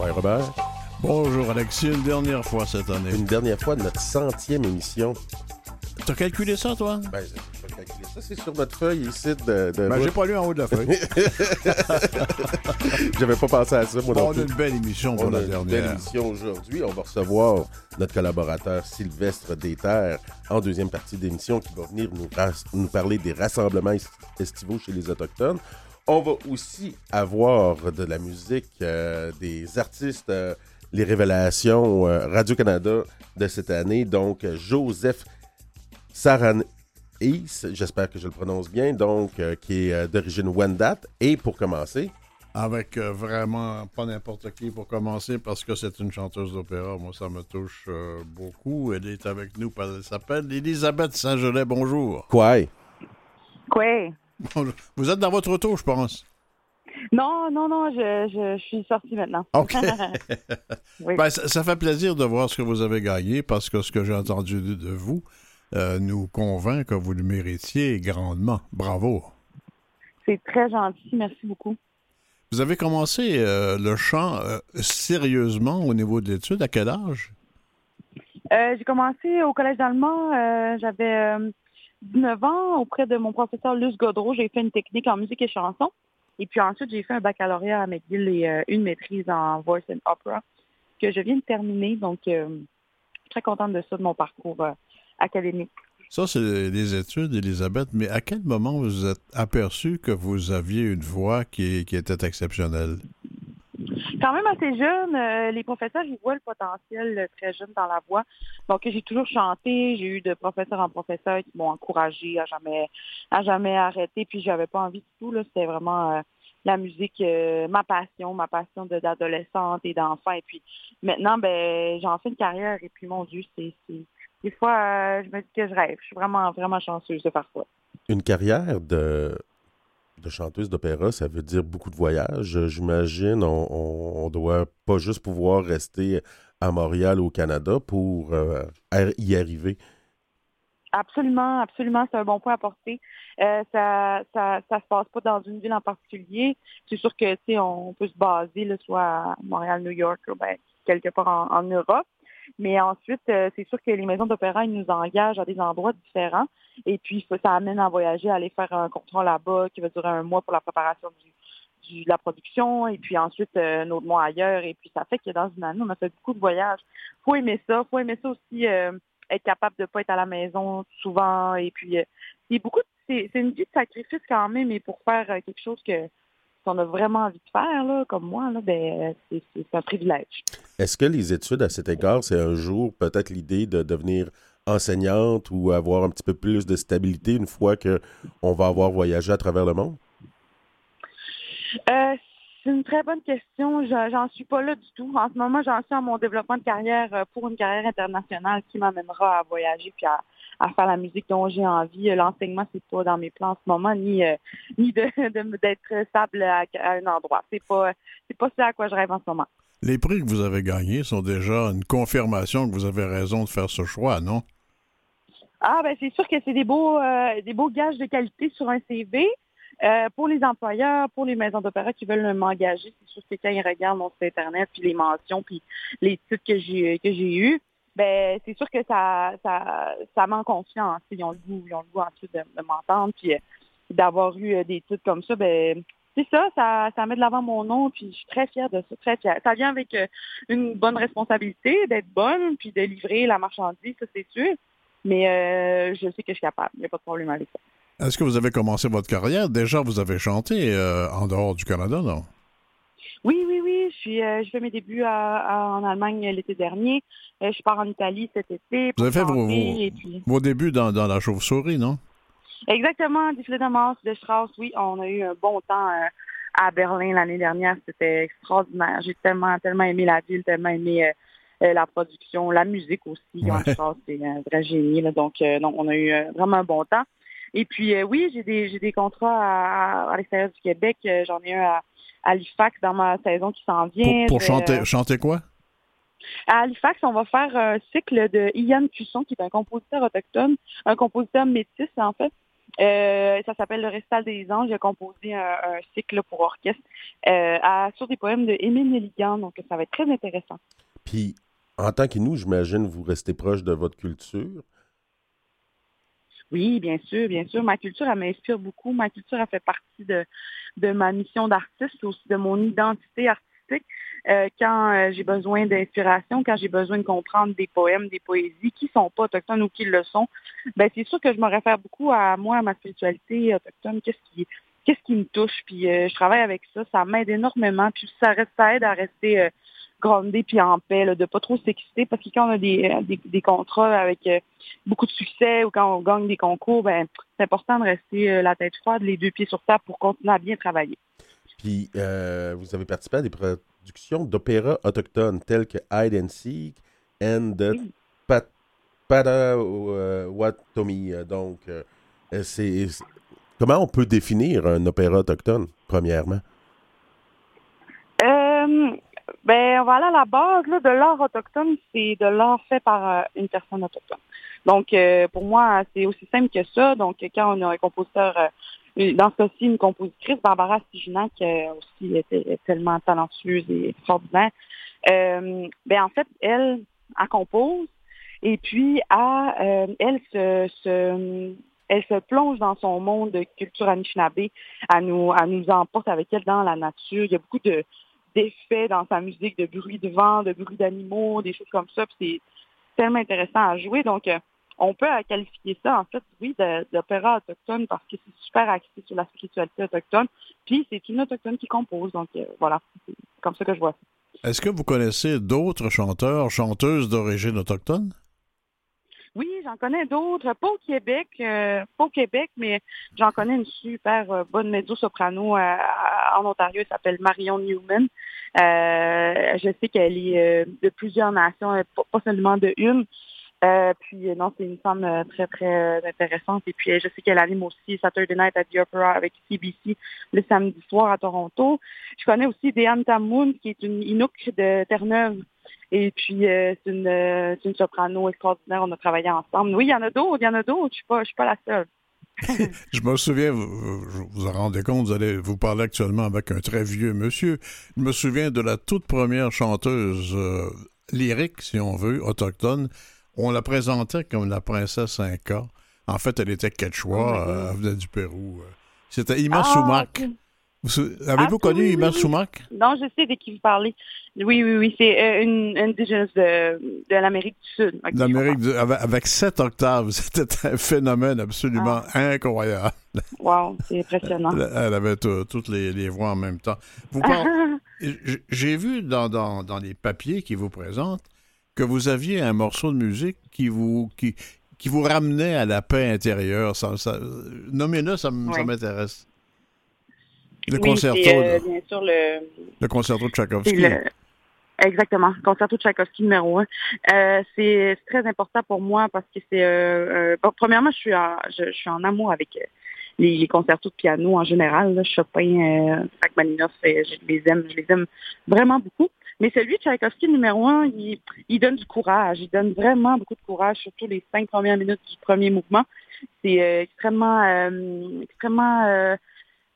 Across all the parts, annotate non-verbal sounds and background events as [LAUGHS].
Ouais, Robert? Bonjour Alexis, une dernière fois cette année. Une dernière fois de notre centième émission. T'as calculé ça, toi? Ben, j'ai calculé ça, c'est sur notre feuille ici de. de Ben, j'ai pas lu en haut de la feuille. [LAUGHS] J'avais pas pensé à ça, moi non On a une belle émission pour On a une belle émission aujourd'hui. On va recevoir notre collaborateur Sylvestre Déterre en deuxième partie d'émission qui va venir nous, parler des rassemblements est- estivaux chez les Autochtones. On va aussi avoir de la musique, euh, des artistes, euh, les révélations euh, Radio-Canada de cette année. Donc, Joseph Saran j'espère que je le prononce bien, donc, euh, qui est euh, d'origine Wendat. Et pour commencer, Avec euh, vraiment pas n'importe qui pour commencer, parce que c'est une chanteuse d'opéra. Moi, ça me touche euh, beaucoup. Elle est avec nous. Elle s'appelle Elisabeth Saint-Gelais. Bonjour. quoi? Quoi? Vous êtes dans votre auto, je pense. Non, non, non, je, je, je suis sortie maintenant. OK. [LAUGHS] Oui. Ben, ça, ça fait plaisir de voir ce que vous avez gagné, parce que ce que j'ai entendu de, de vous euh, nous convainc que vous le méritiez grandement. Bravo. C'est très gentil, merci beaucoup. Vous avez commencé euh, le chant euh, sérieusement au niveau de l'étude. À quel âge? J'ai commencé au collège d'allemand, j'avais 19 ans, auprès de mon professeur Luce Godreau, j'ai fait une technique en musique et chanson. Et puis ensuite, j'ai fait un baccalauréat à McGill et euh, une maîtrise en voice and opera que je viens de terminer. Donc, euh, très contente de ça, de mon parcours euh, académique. Ça, c'est les études, Elisabeth, mais à quel moment vous vous êtes aperçu que vous aviez une voix qui était exceptionnelle? Quand même assez jeune, euh, les professeurs, ils voient le potentiel euh, très jeune dans la voix. Donc, j'ai toujours chanté. J'ai eu de professeur en professeur qui m'ont encouragé à jamais, à jamais arrêter. Puis, j'avais pas envie du tout. C'était vraiment euh, la musique, ma passion, ma passion d'adolescente et d'enfant. Et puis, maintenant, ben, j'en fais une carrière. Et puis, mon Dieu, c'est, des fois, je me dis que je rêve. Je suis vraiment, vraiment chanceuse de faire ça. Une carrière de, de chanteuse d'opéra, ça veut dire beaucoup de voyages. J'imagine, on, on doit pas juste pouvoir rester à Montréal, au Canada, pour euh, y arriver. Absolument, absolument, c'est un bon point à porter. Euh, ça, ça, ça se passe pas dans une ville en particulier. C'est sûr que tu on peut se baser soit à Montréal, New York, ou ben, quelque part en Europe. Mais ensuite, euh, c'est sûr que les maisons d'opéra, ils nous engagent à des endroits différents. Et puis, ça, ça amène à voyager, à aller faire un contrat là-bas qui va durer un mois pour la préparation du, de la production. Et puis ensuite, euh, un autre mois ailleurs. Et puis, ça fait que dans une année, on a fait beaucoup de voyages. faut aimer ça. faut aimer ça aussi. euh, être capable de pas être à la maison souvent et puis euh, c'est beaucoup c'est une vie de sacrifice quand même et pour faire euh, quelque chose que qu'on a vraiment envie de faire là comme moi là ben c'est un privilège. Est-ce que les études, à cet égard, c'est un jour peut-être l'idée de devenir enseignante ou avoir un petit peu plus de stabilité une fois que on va avoir voyagé à travers le monde? Euh, c'est une très bonne question. Je- J'en suis pas là du tout. En ce moment, j'en suis à mon développement de carrière euh, pour une carrière internationale qui m'amènera à voyager puis à, à faire la musique dont j'ai envie. Euh, L'enseignement, c'est pas dans mes plans en ce moment, ni euh, [LAUGHS] ni de de- d'être stable à, à un endroit. C'est pas c'est pas ça à quoi je rêve en ce moment. Les prix que vous avez gagnés sont déjà une confirmation que vous avez raison de faire ce choix, non? Ah ben c'est sûr que c'est des beaux euh, des beaux gages de qualité sur un CV. Euh, pour les employeurs, pour les maisons d'opéra qui veulent m'engager, c'est sûr que quand ils regardent mon site internet, puis les mentions, puis les titres que j'ai que j'ai eus, ben c'est sûr que ça ça ça met en confiance. Ils ont le goût, ils ont le goût ensuite de, de m'entendre, puis euh, d'avoir eu euh, des titres comme ça, ben c'est ça, ça, ça met de l'avant mon nom, puis je suis très fière de ça, très fière. Ça vient avec euh, une bonne responsabilité d'être bonne, puis de livrer la marchandise, ça c'est sûr. Mais euh, je sais que je suis capable. Il n'y a pas de problème avec ça. Est-ce que vous avez commencé votre carrière? Déjà, vous avez chanté euh, en dehors du Canada, non? Oui, oui, oui. Je suis, euh, je fais mes débuts à- à- en Allemagne l'été dernier. Euh, je pars en Italie cet été. Vous avez fait vos, chanter, vos- et puis- vos débuts dans, dans la chauve-souris, non? Exactement, du de Mars, de Strauss. Oui, on a eu un bon temps euh, à Berlin l'année dernière. C'était extraordinaire. J'ai tellement, tellement aimé la ville, tellement aimé euh, la production, la musique aussi. Ouais. Strauss, c'est un vrai génie. là. donc, euh, non, on a eu vraiment un bon temps. Et puis, euh, oui, j'ai des, j'ai des contrats à, l'extérieur du Québec. Euh, J'en ai un à, à Halifax dans ma saison qui s'en vient. pour Je- chanter, chanter quoi? À Halifax, on va faire un cycle de Ian Cusson, qui est un compositeur autochtone, un compositeur métis, en fait. Euh, ça s'appelle Le Récital des Anges. J'ai composé un, cycle pour orchestre à, sur des poèmes de Émile Nelligan, donc ça va être très intéressant. Puis, en tant que nous, j'imagine, vous restez proche de votre culture. Oui, bien sûr, bien sûr. Ma culture, elle m'inspire beaucoup. Ma culture, elle fait partie de, de ma mission d'artiste, aussi de mon identité artistique. Euh, quand euh, j'ai besoin d'inspiration, quand j'ai besoin de comprendre des poèmes, des poésies qui sont pas autochtones ou qui le sont, ben c'est sûr que je me réfère beaucoup à moi, à ma spiritualité autochtone, qu'est-ce qui qu'est-ce qui me touche, puis euh, je travaille avec ça, ça m'aide énormément, puis ça, ça aide à rester gronder puis en paix, là, de pas trop s'exciter, parce que quand on a des, des, contrats avec beaucoup de succès ou quand on gagne des concours, ben c'est important de rester la tête froide, les deux pieds sur terre pour continuer à bien travailler. Puis vous avez participé à des, d'opéras autochtones tels que Hide and Seek and the Pat Padawatomi. Donc, euh, c'est comment on peut définir un opéra autochtone, premièrement? Euh, ben, voilà, la base de l'art autochtone, c'est de l'art fait par euh, une personne autochtone. Donc, pour moi, c'est aussi simple que ça. Donc, quand on a un compositeur dans ce cas-ci, une compositrice, Barbara Stiginac, qui aussi était tellement talentueuse et extraordinaire. Euh, ben en fait, elle, elle compose et puis euh, elle se, elle se plonge dans son monde de culture anishinaabe. Elle nous, elle nous emporte avec elle dans la nature. Il y a beaucoup de d'effets dans sa musique, de bruit de vent, de bruit d'animaux, des choses comme ça. C'est tellement intéressant à jouer. Donc, euh, on peut qualifier ça, en fait, oui, d'opéra autochtone parce que c'est super axé sur la spiritualité autochtone. Puis c'est une autochtone qui compose. Donc euh, voilà, c'est comme ça que je vois ça. Est-ce que vous connaissez d'autres chanteurs, chanteuses d'origine autochtone? Oui, j'en connais d'autres. Pas au Québec, euh, pas au Québec, mais j'en connais une super euh, bonne mezzo-soprano en Ontario. Elle s'appelle Marion Newman. je sais qu'elle est de plusieurs nations, pas seulement de une. Euh, puis euh, non, c'est une femme euh, très, très intéressante. Et puis je sais qu'elle anime aussi Saturday Night at the Opera avec CBC le samedi soir à Toronto. Je connais aussi Deanne Tamoun, qui est une Inuk de Terre-Neuve. Et puis c'est une, une soprano extraordinaire. On a travaillé ensemble. Oui, il y en a d'autres, il y en a d'autres. Je suis pas, je suis pas la seule. [LAUGHS] je me souviens, vous vous en rendez compte, vous allez vous parler actuellement avec un très vieux monsieur. Je me souviens de la toute première chanteuse lyrique, si on veut, autochtone, on la présentait comme la princesse Inca. En fait, elle était quechua, oh euh, elle venait du Pérou. Euh. C'était Ima ah, Sumac. Avez-vous ah, connu Ima Sumac? Non, je sais de qui vous parlez. Oui, oui, oui, c'est euh, une indigène de, de l'Amérique du Sud. L'Amérique avec, sept octaves, [LAUGHS] c'était un phénomène absolument ah. incroyable. Wow, c'est impressionnant. Elle avait toutes les, voix en même temps. [LAUGHS] J'ai vu dans, dans, dans les papiers qui vous présentent que vous aviez un morceau de musique qui vous, qui, qui vous ramenait à la paix intérieure. Ça, Nommez-le, ça, m'intéresse. Le concerto. Euh, bien sûr, le... le concerto de Tchaïkovski. Exactement, concerto de Tchaïkovski numéro un. Euh, c'est très important pour moi parce que c'est... Euh, premièrement, je suis, en, je, suis en amour avec les, concertos de piano en général. Chopin, Rachmaninoff, je les aime, je les aime vraiment beaucoup. Mais celui de Tchaïkovski numéro un, il, il, donne du courage. Il donne vraiment beaucoup de courage, surtout les cinq premières minutes du premier mouvement. C'est euh, extrêmement, euh, extrêmement euh,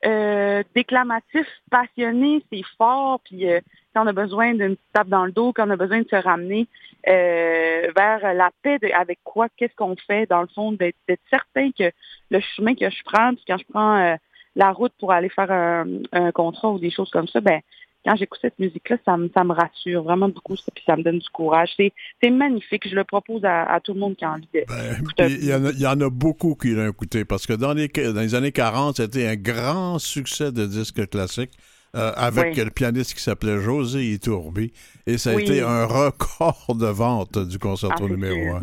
euh, déclamatif, passionné, c'est fort. Puis quand on a besoin d'une tape dans le dos, quand on a besoin de se ramener vers la paix, avec quoi, qu'est-ce qu'on fait, dans le fond, d'être certain que le chemin que je prends, puis quand je prends la route pour aller faire un, un contrat ou des choses comme ça, ben quand j'écoute cette musique-là, ça me, ça me rassure vraiment beaucoup, ça, puis ça me donne du courage. C'est magnifique. Je le propose à, tout le monde qui a envie de. Ben, il, y en a, beaucoup qui l'ont écouté parce que dans les, dans les années 40, c'était un grand succès de disques classiques. Euh, avec le pianiste qui s'appelait José Itourbi. Et ça a été un record de vente du concerto ah, numéro 1.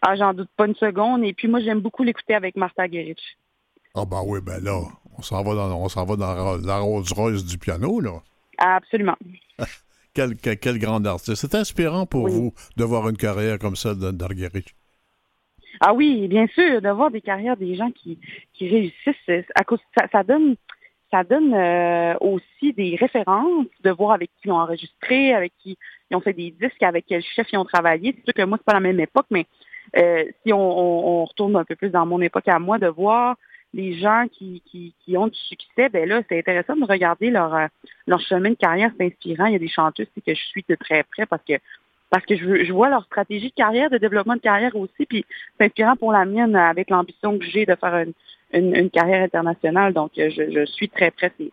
Ah, j'en doute pas une seconde. Et puis moi, j'aime beaucoup l'écouter avec Martha Gerich. Ah, ben oui, ben là, on s'en va dans, on s'en va dans la Rose Royce du piano, là. Absolument. [LAUGHS] quel, quel, grand artiste. C'est inspirant pour vous de voir une carrière comme ça d'Argerich. Ah oui, bien sûr, de voir des carrières des gens qui, qui réussissent. À cause, ça, ça donne, ça donne euh, aussi des références, de voir avec qui ils ont enregistré, avec qui ils ont fait des disques, avec quel chef ils ont travaillé. C'est sûr que moi, c'est pas la même époque, mais euh, si on, on, retourne un peu plus dans mon époque à moi, de voir les gens qui, qui, ont du succès, ben là, c'est intéressant de regarder leur, euh, leur chemin de carrière, c'est inspirant. Il y a des chanteuses que je suis de très près parce que parce que je, je vois leur stratégie de carrière, de développement de carrière aussi, puis c'est inspirant pour la mienne avec l'ambition que j'ai de faire une, une, carrière internationale. Donc, je, je suis très près ces,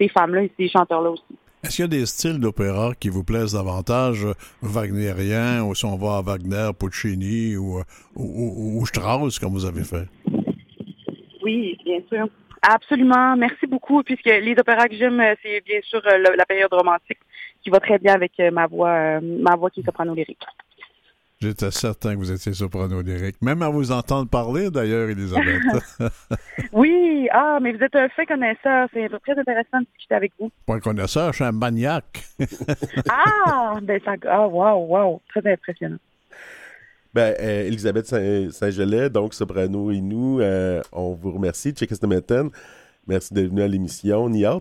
ces femmes-là et ces chanteurs-là aussi. Est-ce qu'il y a des styles d'opéra qui vous plaisent davantage, wagnérien, ou si on va à Wagner, Puccini ou, ou, ou Strauss, comme vous avez fait? Oui, bien sûr. Absolument. Merci beaucoup. Puisque les opéras que j'aime, c'est bien sûr la, la, période romantique qui va très bien avec ma voix, ma voix qui est soprano lyrique. J'étais certain que vous étiez soprano lyrique. Même à vous entendre parler, d'ailleurs, Elisabeth. [LAUGHS] [LAUGHS] oui, ah, mais vous êtes un fait connaisseur. C'est très intéressant de discuter avec vous. Pas un connaisseur, je suis un maniaque. ah, ben ça, ah, wow, wow, très impressionnant. Ben, euh, Elisabeth Saint-Gelais, donc soprano et nous, euh, on vous remercie. Tchekistameten, merci d'être venu à l'émission. Niat.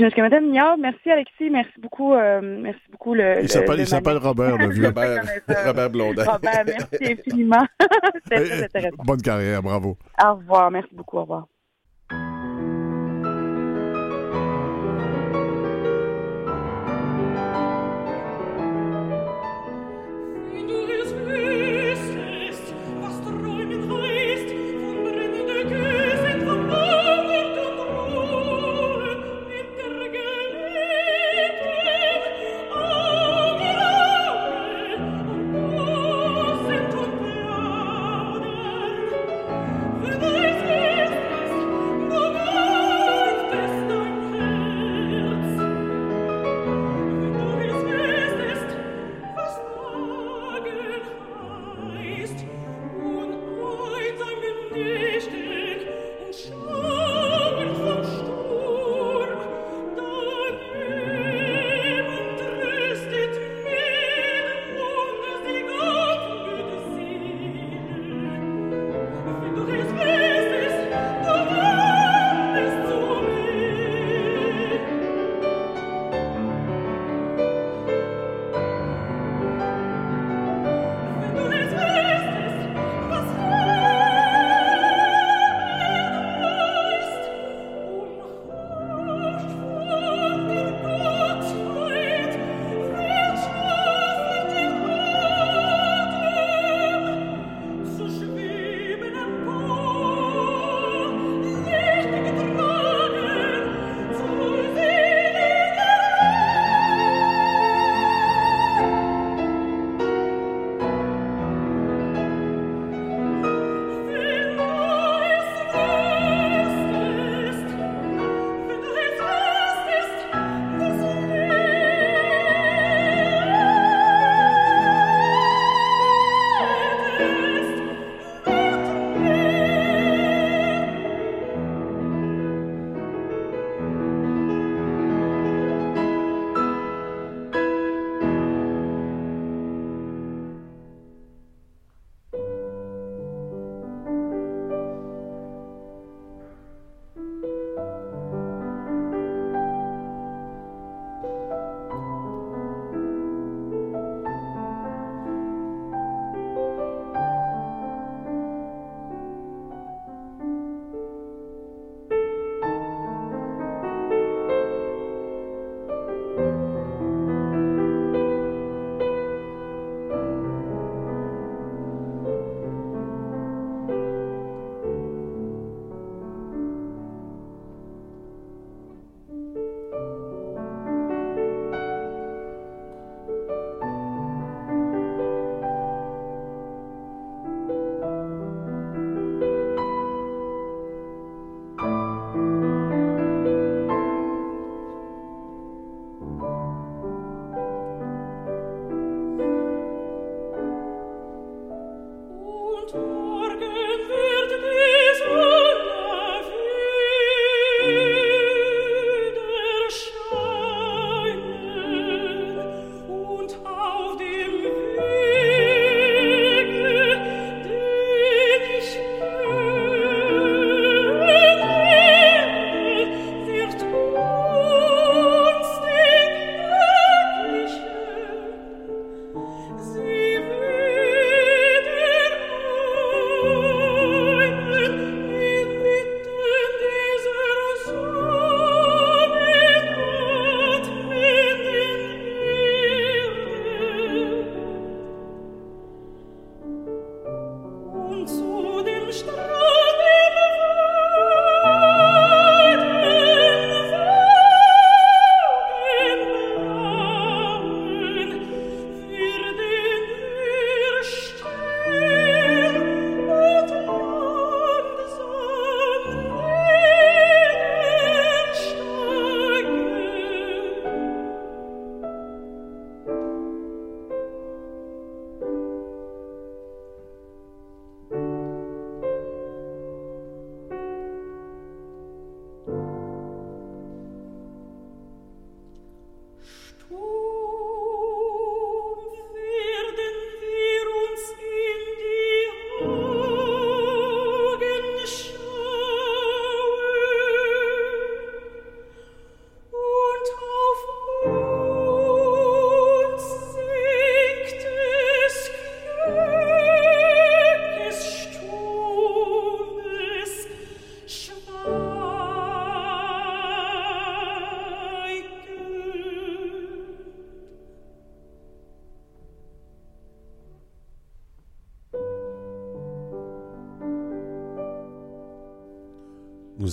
Merci Alexis, merci beaucoup. Euh, merci beaucoup le, il s'appelle Robert, le vieux. Robert, [LAUGHS] Robert Blondin. Robert, merci infiniment. [LAUGHS] C'était très intéressant. Bonne carrière, bravo. Au revoir, merci beaucoup, au revoir.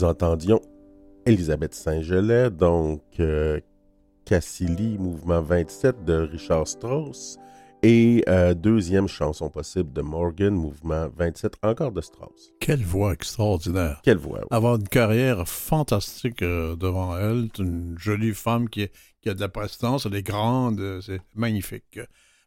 Nous entendions Elisabeth Saint-Gelais, donc euh, Cassili, Mouvement 27 de Richard Strauss, et euh, deuxième chanson possible de Morgan, Mouvement 27, encore de Strauss. Quelle voix extraordinaire. Quelle voix. oui. Avoir une carrière fantastique euh, devant elle. C'est une jolie femme qui, est- qui a de la prestance, elle est grande, euh, c'est magnifique.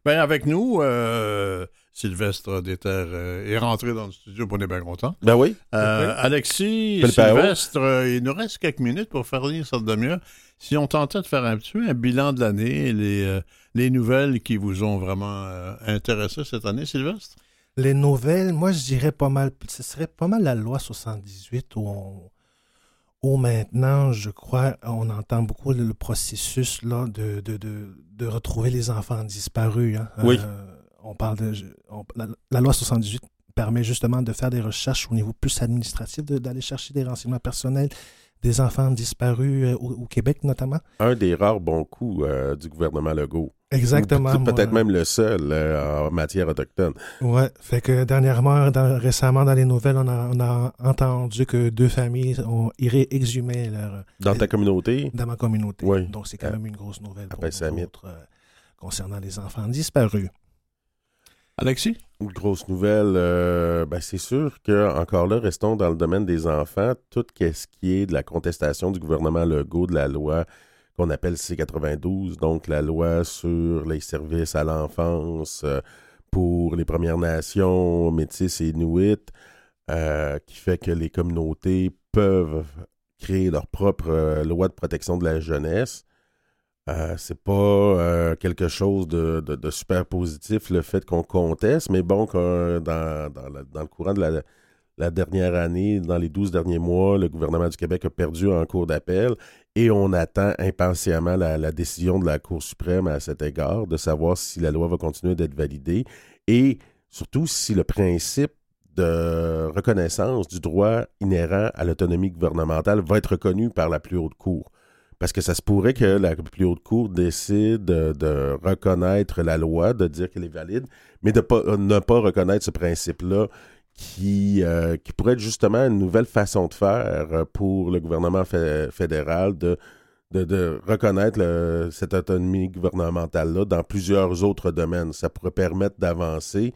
Ben, avec nous, euh, Sylvestre Déterre euh, est rentré dans le studio, on est bien content. Ben oui. Euh, Alexis. Sylvestre, euh, il nous reste quelques minutes pour faire lire cette demi-heure. Si on tentait de faire un petit peu un bilan de l'année, les, euh, les nouvelles qui vous ont vraiment euh, intéressé cette année, Sylvestre? Les nouvelles, moi, je dirais pas mal. Ce serait pas mal la loi 78 où on. Où maintenant, je crois, on entend beaucoup le, processus là, de, de, de, de retrouver les enfants disparus. hein. Oui. Euh, on parle de. on- la, la loi 78 permet justement de faire des recherches au niveau plus administratif, de- d'aller chercher des renseignements personnels des enfants disparus euh, au, au Québec notamment. Un des rares bons coups euh, du gouvernement Legault. Exactement. Peut-être même le seul euh, en matière autochtone. Ouais, fait que dernièrement, dans- récemment dans les nouvelles, on a, on a entendu que deux familles ont iraient exhumer leur Dans ta communauté, dans ma communauté. Oui. Donc c'est quand même une grosse nouvelle pour après nous autres, concernant les enfants disparus. Alexis? Grosse nouvelle, euh, ben c'est sûr que encore là, restons dans le domaine des enfants. Tout ce qui est de la contestation du gouvernement Legault de la loi qu'on appelle C92, donc la loi sur les services à l'enfance euh, pour les Premières Nations, Métis et Inuits, euh, qui fait que les communautés peuvent créer leur propre loi de protection de la jeunesse. Euh, c'est pas euh, quelque chose de, super positif le fait qu'on conteste, mais bon, dans, le- courant de la, dernière année, dans les 12 derniers mois, le gouvernement du Québec a perdu en cours d'appel et on attend impatiemment la décision de la Cour suprême à cet égard, de savoir si la loi va continuer d'être validée et surtout si le principe de reconnaissance du droit inhérent à l'autonomie gouvernementale va être reconnu par la plus haute cour. Parce que ça se pourrait que la plus haute cour décide de, reconnaître la loi, de dire qu'elle est valide, mais de euh, ne pas reconnaître ce principe-là qui, euh, qui pourrait être justement une nouvelle façon de faire euh, pour le gouvernement fé- fédéral de, de, de reconnaître le- cette autonomie gouvernementale-là dans plusieurs autres domaines. Ça pourrait permettre d'avancer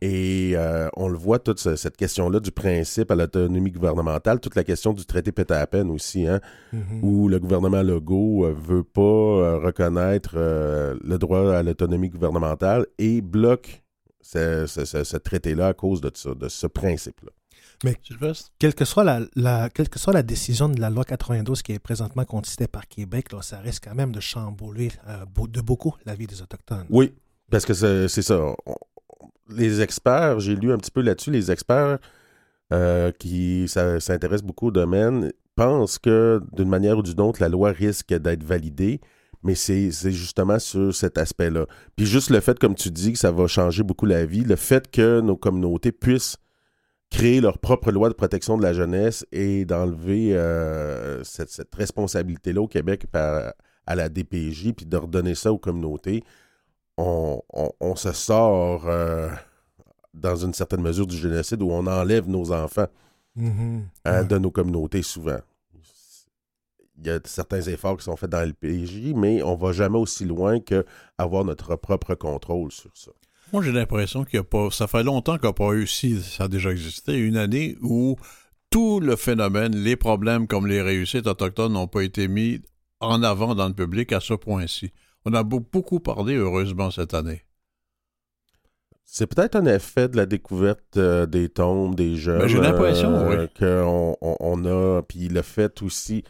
et euh, on le voit, toute ce- cette question-là du principe à l'autonomie gouvernementale, toute la question du traité Pétapen aussi, hein, Mhm. où le gouvernement Legault euh, veut pas euh, reconnaître le droit à l'autonomie gouvernementale et bloque ce, ce- ce- ce traité-là à cause de ce principe-là. Sylvestre? Quelle que, soit la, la- quelle que soit la décision de la loi 92 qui est présentement contestée par Québec, là, ça risque quand même de chambouler euh, de beaucoup la vie des Autochtones. Oui, parce que c'est c'est ça. Les experts, j'ai lu un petit peu là-dessus, les experts euh, qui ça- s'intéressent beaucoup au domaine pensent que d'une manière ou d'une autre, la loi risque d'être validée, mais c'est c'est justement sur cet aspect-là. Puis juste le fait, comme tu dis, que ça va changer beaucoup la vie, le fait que nos communautés puissent créer leur propre loi de protection de la jeunesse et d'enlever euh, cette, cette responsabilité-là au Québec par- à la DPJ, puis de redonner ça aux communautés, on, on- on se sort euh, dans une certaine mesure du génocide où on enlève nos enfants Mhm. hein, Ouais. de nos communautés souvent. Il y a certains efforts qui sont faits dans le PJ, mais on va jamais aussi loin que avoir notre propre contrôle sur ça. Moi, j'ai l'impression qu'il y a pas. Ça fait longtemps qu'il n'y a pas eu, si ça a déjà existé, une année où tout le phénomène, les problèmes comme les réussites autochtones n'ont pas été mis en avant dans le public à ce point-ci. On a beau- beaucoup parlé, heureusement, cette année. C'est peut-être un effet de la découverte euh, des tombes des jeunes. Ben, j'ai l'impression, oui. Qu'on on, on a, puis le fait aussi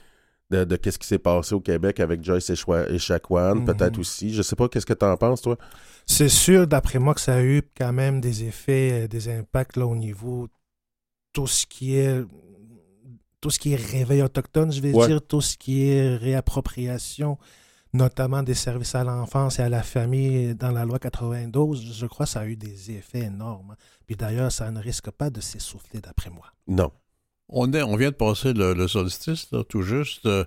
de, de qu'est-ce qui s'est passé au Québec avec Joyce Echaquan, Echaquan, Mhm. peut-être aussi. Je sais pas, qu'est-ce que tu en penses, toi? C'est sûr, d'après moi, que ça a eu quand même des effets, euh, des impacts là, au niveau tout ce qui est tout ce qui est réveil autochtone, je vais Ouais. dire, tout ce qui est réappropriation, notamment des services à l'enfance et à la famille dans la loi 92, je crois que ça a eu des effets énormes. Puis d'ailleurs, ça ne risque pas de s'essouffler, d'après moi. Non. On, est, on vient de passer le, le solstice, là, tout juste. Euh,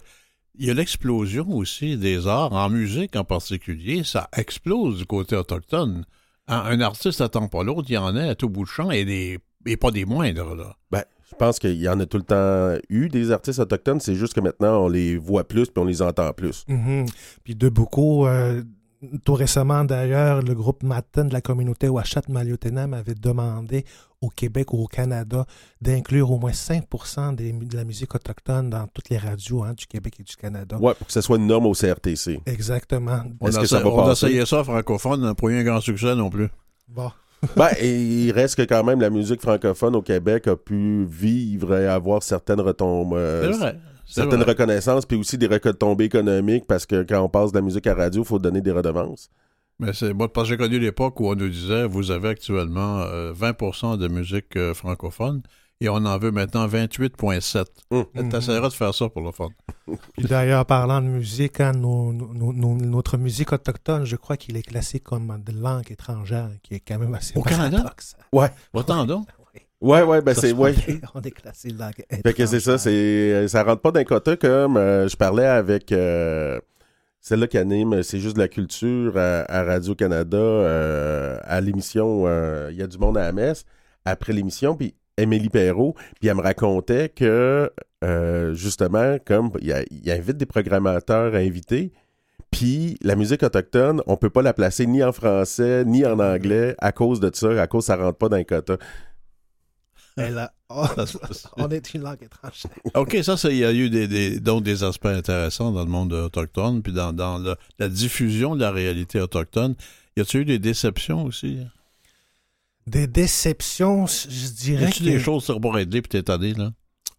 il y a l'explosion aussi des arts, en musique en particulier. Ça explose du côté autochtone. Un, un artiste attend pas l'autre, il y en a à tout bout de champ et, des, et pas des moindres. Là. Ben, Je pense qu'il y en a tout le temps eu des artistes autochtones, c'est juste que maintenant on les voit plus puis on les entend plus. Mhm. Puis de beaucoup, euh, tout récemment d'ailleurs, le groupe Matin de la communauté Ouachat Maliotenam avait demandé au Québec ou au Canada d'inclure au moins 5 des- de la musique autochtone dans toutes les radios hein, du Québec et du Canada. Ouais, pour que ce soit une norme au CRTC. Exactement. On, Est-ce a, que ça va on a passer? essayé ça francophone, n'a pas eu un grand succès non plus. Bon. [LAUGHS] Ben, et il reste que quand même la musique francophone au Québec a pu vivre et avoir certaines retombées. C'est vrai. C'est certaines vrai. reconnaissances, puis aussi des retombées économiques, parce que quand on passe de la musique à radio, il faut donner des redevances. Mais c'est moi parce que j'ai connu l'époque où on nous disait vous avez actuellement euh, 20% de musique euh, francophone et on en veut maintenant 28,7. Hum. Mhm. T'essaieras de faire ça pour le fun. [LAUGHS] Puis d'ailleurs, parlant de musique, hein, nos- nos- nos- notre musique autochtone, je crois qu'il est classé comme de langue étrangère, qui est quand même assez Au Canada? paradoxe. Autant donc. Ouais, ouais, ben c'est. Ouais. On est- classé langue. Fait que c'est ça, c'est ça rentre pas d'un quota comme euh, je parlais avec euh, celle-là qui anime C'est juste de la culture à, à Radio-Canada euh, à l'émission euh, Il y a du monde à la messe après l'émission, puis Émilie Perrault, puis elle me racontait que euh, justement, comme il, y a- il invite des programmateurs à inviter, puis la musique autochtone, on peut pas la placer ni en français ni en anglais à cause de ça, à cause que ça rentre pas dans le quota. Elle a- oh, [LAUGHS] on est une langue étrangère. OK, ça, il y a eu des, des- donc des aspects intéressants dans le monde autochtone, puis dans, dans le- la diffusion de la réalité autochtone. Y a-t-il eu des déceptions aussi? Des déceptions, je Y dirais a-t-il que... des choses sur aider puis t'es tanné, là?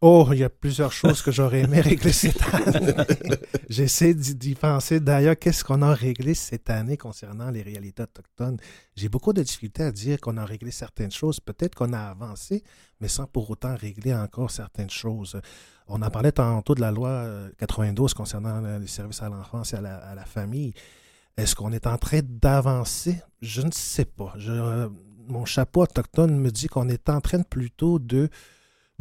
Oh, il y a plusieurs choses que j'aurais aimé [LAUGHS] régler cette année. [LAUGHS] J'essaie d'y penser. D'ailleurs, qu'est-ce qu'on a réglé cette année concernant les réalités autochtones? J'ai beaucoup de difficultés à dire qu'on a réglé certaines choses. Peut-être qu'on a avancé, mais sans pour autant régler encore certaines choses. On en parlait tantôt de la loi euh, 92 concernant euh, les services à l'enfance et à la, à la famille. Est-ce qu'on est en train d'avancer? Je ne sais pas. Je- euh, mon chapeau autochtone me dit qu'on est en train plutôt de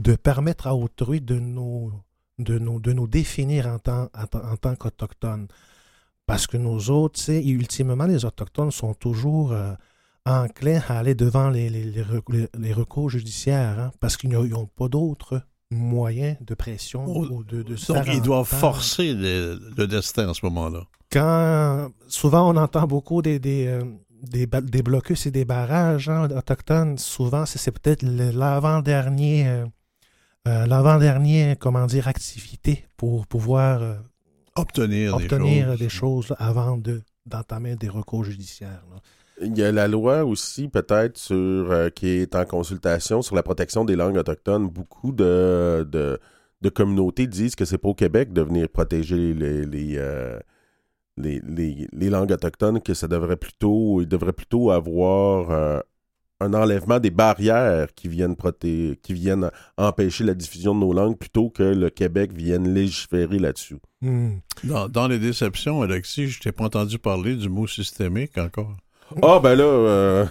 de permettre à autrui de nous, de nous, de nous définir en tant, en, tant- en tant qu'Autochtones. Parce que nous autres, tu sais, et ultimement, les Autochtones sont toujours euh, enclins à aller devant les, les, les rec- les- les recours judiciaires, hein, parce qu'ils n'ont pas d'autres moyens de pression Oh, ou de, de Donc, ils doivent forcer le, le destin en ce moment-là. Quand souvent on entend beaucoup des, des, euh, des, des blocus et des barrages hein, autochtones, souvent c'est c'est peut-être l'avant-dernier euh, l'avant-dernier, comment dire, activité pour pouvoir euh, Obtenir, obtenir des choses. des choses là, avant de d'entamer des recours judiciaires. là. Il y a la loi aussi, peut-être, sur euh, qui est en consultation sur la protection des langues autochtones. Beaucoup de, de, de communautés disent que c'est pas au Québec de venir protéger les, les, euh, les, les- les langues autochtones, que ça devrait plutôt, il devrait plutôt avoir euh, un enlèvement des barrières qui viennent, proté- qui viennent empêcher la diffusion de nos langues plutôt que le Québec vienne légiférer là-dessus. Hmm. Dans, dans les déceptions, Alexis, je t'ai pas entendu parler du mot systémique encore. Ah, ben là. euh,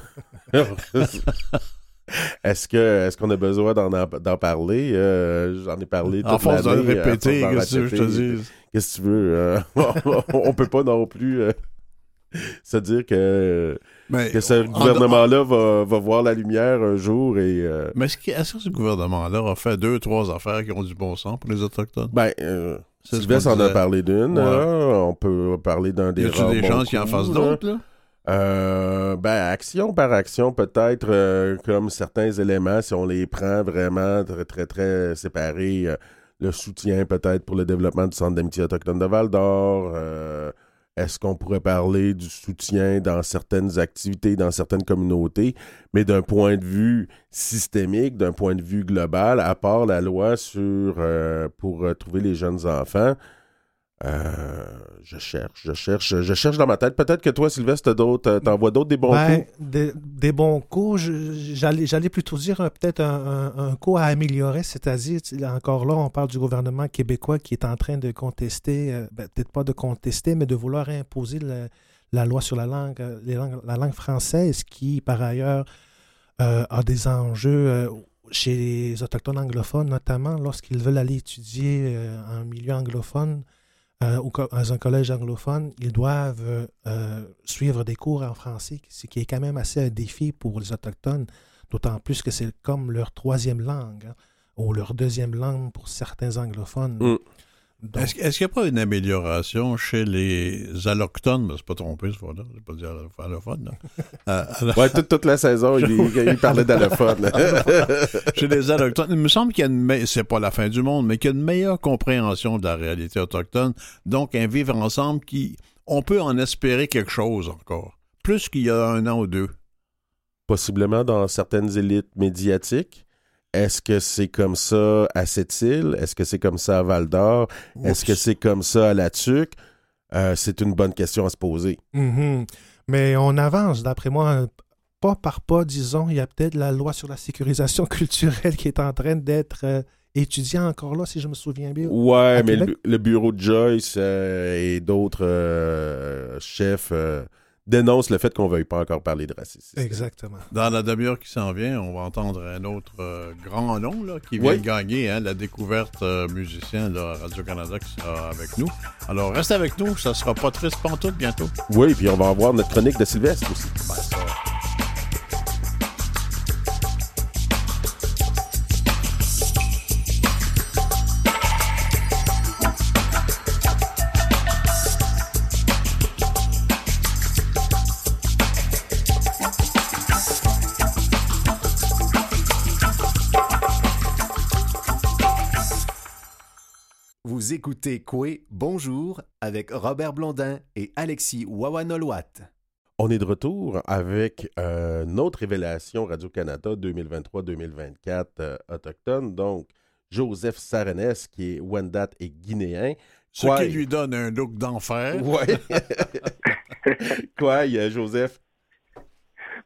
[LAUGHS] Est-ce que est-ce qu'on a besoin d'en, parler? Euh, j'en ai parlé toute En force de répéter, qu'est-ce que tu veux que je te dise? Qu'est-ce que tu veux? euh, [LAUGHS] on peut pas non plus euh, se dire que, Mais, que ce en- gouvernement-là va, va voir la lumière un jour et... euh, Mais est-ce que, est-ce que ce gouvernement-là a fait deux, trois affaires qui ont du bon sens pour les Autochtones? ben, euh, C'est ce Sylvestre en a parlé d'une. Ouais. hein, on peut parler d'un des Y rares des gens qui en fassent là. d'autres, là? Euh, ben, action par action, peut-être, euh, comme certains éléments, si on les prend vraiment très, très, très séparés, euh, le soutien peut-être pour le développement du Centre d'amitié autochtone de Val-d'Or, euh, est-ce qu'on pourrait parler du soutien dans certaines activités, dans certaines communautés, mais d'un point de vue systémique, d'un point de vue global, à part la loi sur euh, pour euh, trouver les jeunes enfants, euh, je cherche, je cherche, je cherche dans ma tête. Peut-être que toi, Sylvestre, d'autres, euh, t'en vois d'autres des bons Ben, coups? des, des bons coups, j'allais j'allais plutôt dire euh, peut-être un, un- un coup à améliorer, c'est-à-dire, encore là, on parle du gouvernement québécois qui est en train de contester, ben, peut-être pas de contester, mais de vouloir imposer le- la loi sur la langue, les langues- la langue française, qui, par ailleurs, euh, a des enjeux euh, chez les Autochtones anglophones, notamment lorsqu'ils veulent aller étudier en milieu anglophone euh, dans un collège anglophone, ils doivent euh, suivre des cours en français, ce qui est quand même assez un défi pour les Autochtones, d'autant plus que c'est comme leur troisième langue. hein. ou leur deuxième langue pour certains anglophones. Mm. Est-ce qu'il n'y a pas une amélioration chez les allochtones? Ben, c'est pas trompé, ce fois-là. Je pas dire allophone. [LAUGHS] Euh, Ouais, toute, toute la saison, il, [LAUGHS] il parlait d'allophone. [LAUGHS] chez les allochtones, il me semble qu'il y a une c'est pas la fin du monde, mais qu'il y a une meilleure compréhension de la réalité autochtone. Donc, un vivre ensemble qui, on peut en espérer quelque chose encore. Plus qu'il y a un an ou deux. Possiblement dans certaines élites médiatiques. Est-ce que c'est comme ça à Sept-Îles? Est-ce que c'est comme ça à Val-d'Or? Est-ce que c'est comme ça à La Tuque? Euh, c'est une bonne question à se poser. Mhm. Mais on avance, d'après moi, pas par pas, disons. Il y a peut-être la loi sur la sécurisation [LAUGHS] culturelle qui est en train d'être euh, étudiée encore là, si je me souviens bien. Ouais, mais le, bureau de Joyce euh, et d'autres chefs dénoncent le fait qu'on ne veuille pas encore parler de racisme. Exactement. Dans la demi-heure qui s'en vient, on va entendre un autre euh, grand nom là, qui vient Oui. de gagner hein, la découverte euh, musicien à Radio-Canada qui sera avec nous. Alors, reste avec nous, ça sera pas triste pantoute bientôt. Oui, puis on va avoir notre chronique de Sylvestre aussi. Ben, ça- Vous écoutez Coué Bonjour avec Robert Blondin et Alexis Wawanolwat. On est de retour avec euh, notre révélation Radio-Canada 2023-2024 euh, autochtone. Donc, Joseph Sarenes, qui est Wendat et guinéen. Ce Quoi, qui lui donne un look d'enfer. Ouais. [LAUGHS] Quoi, a Joseph?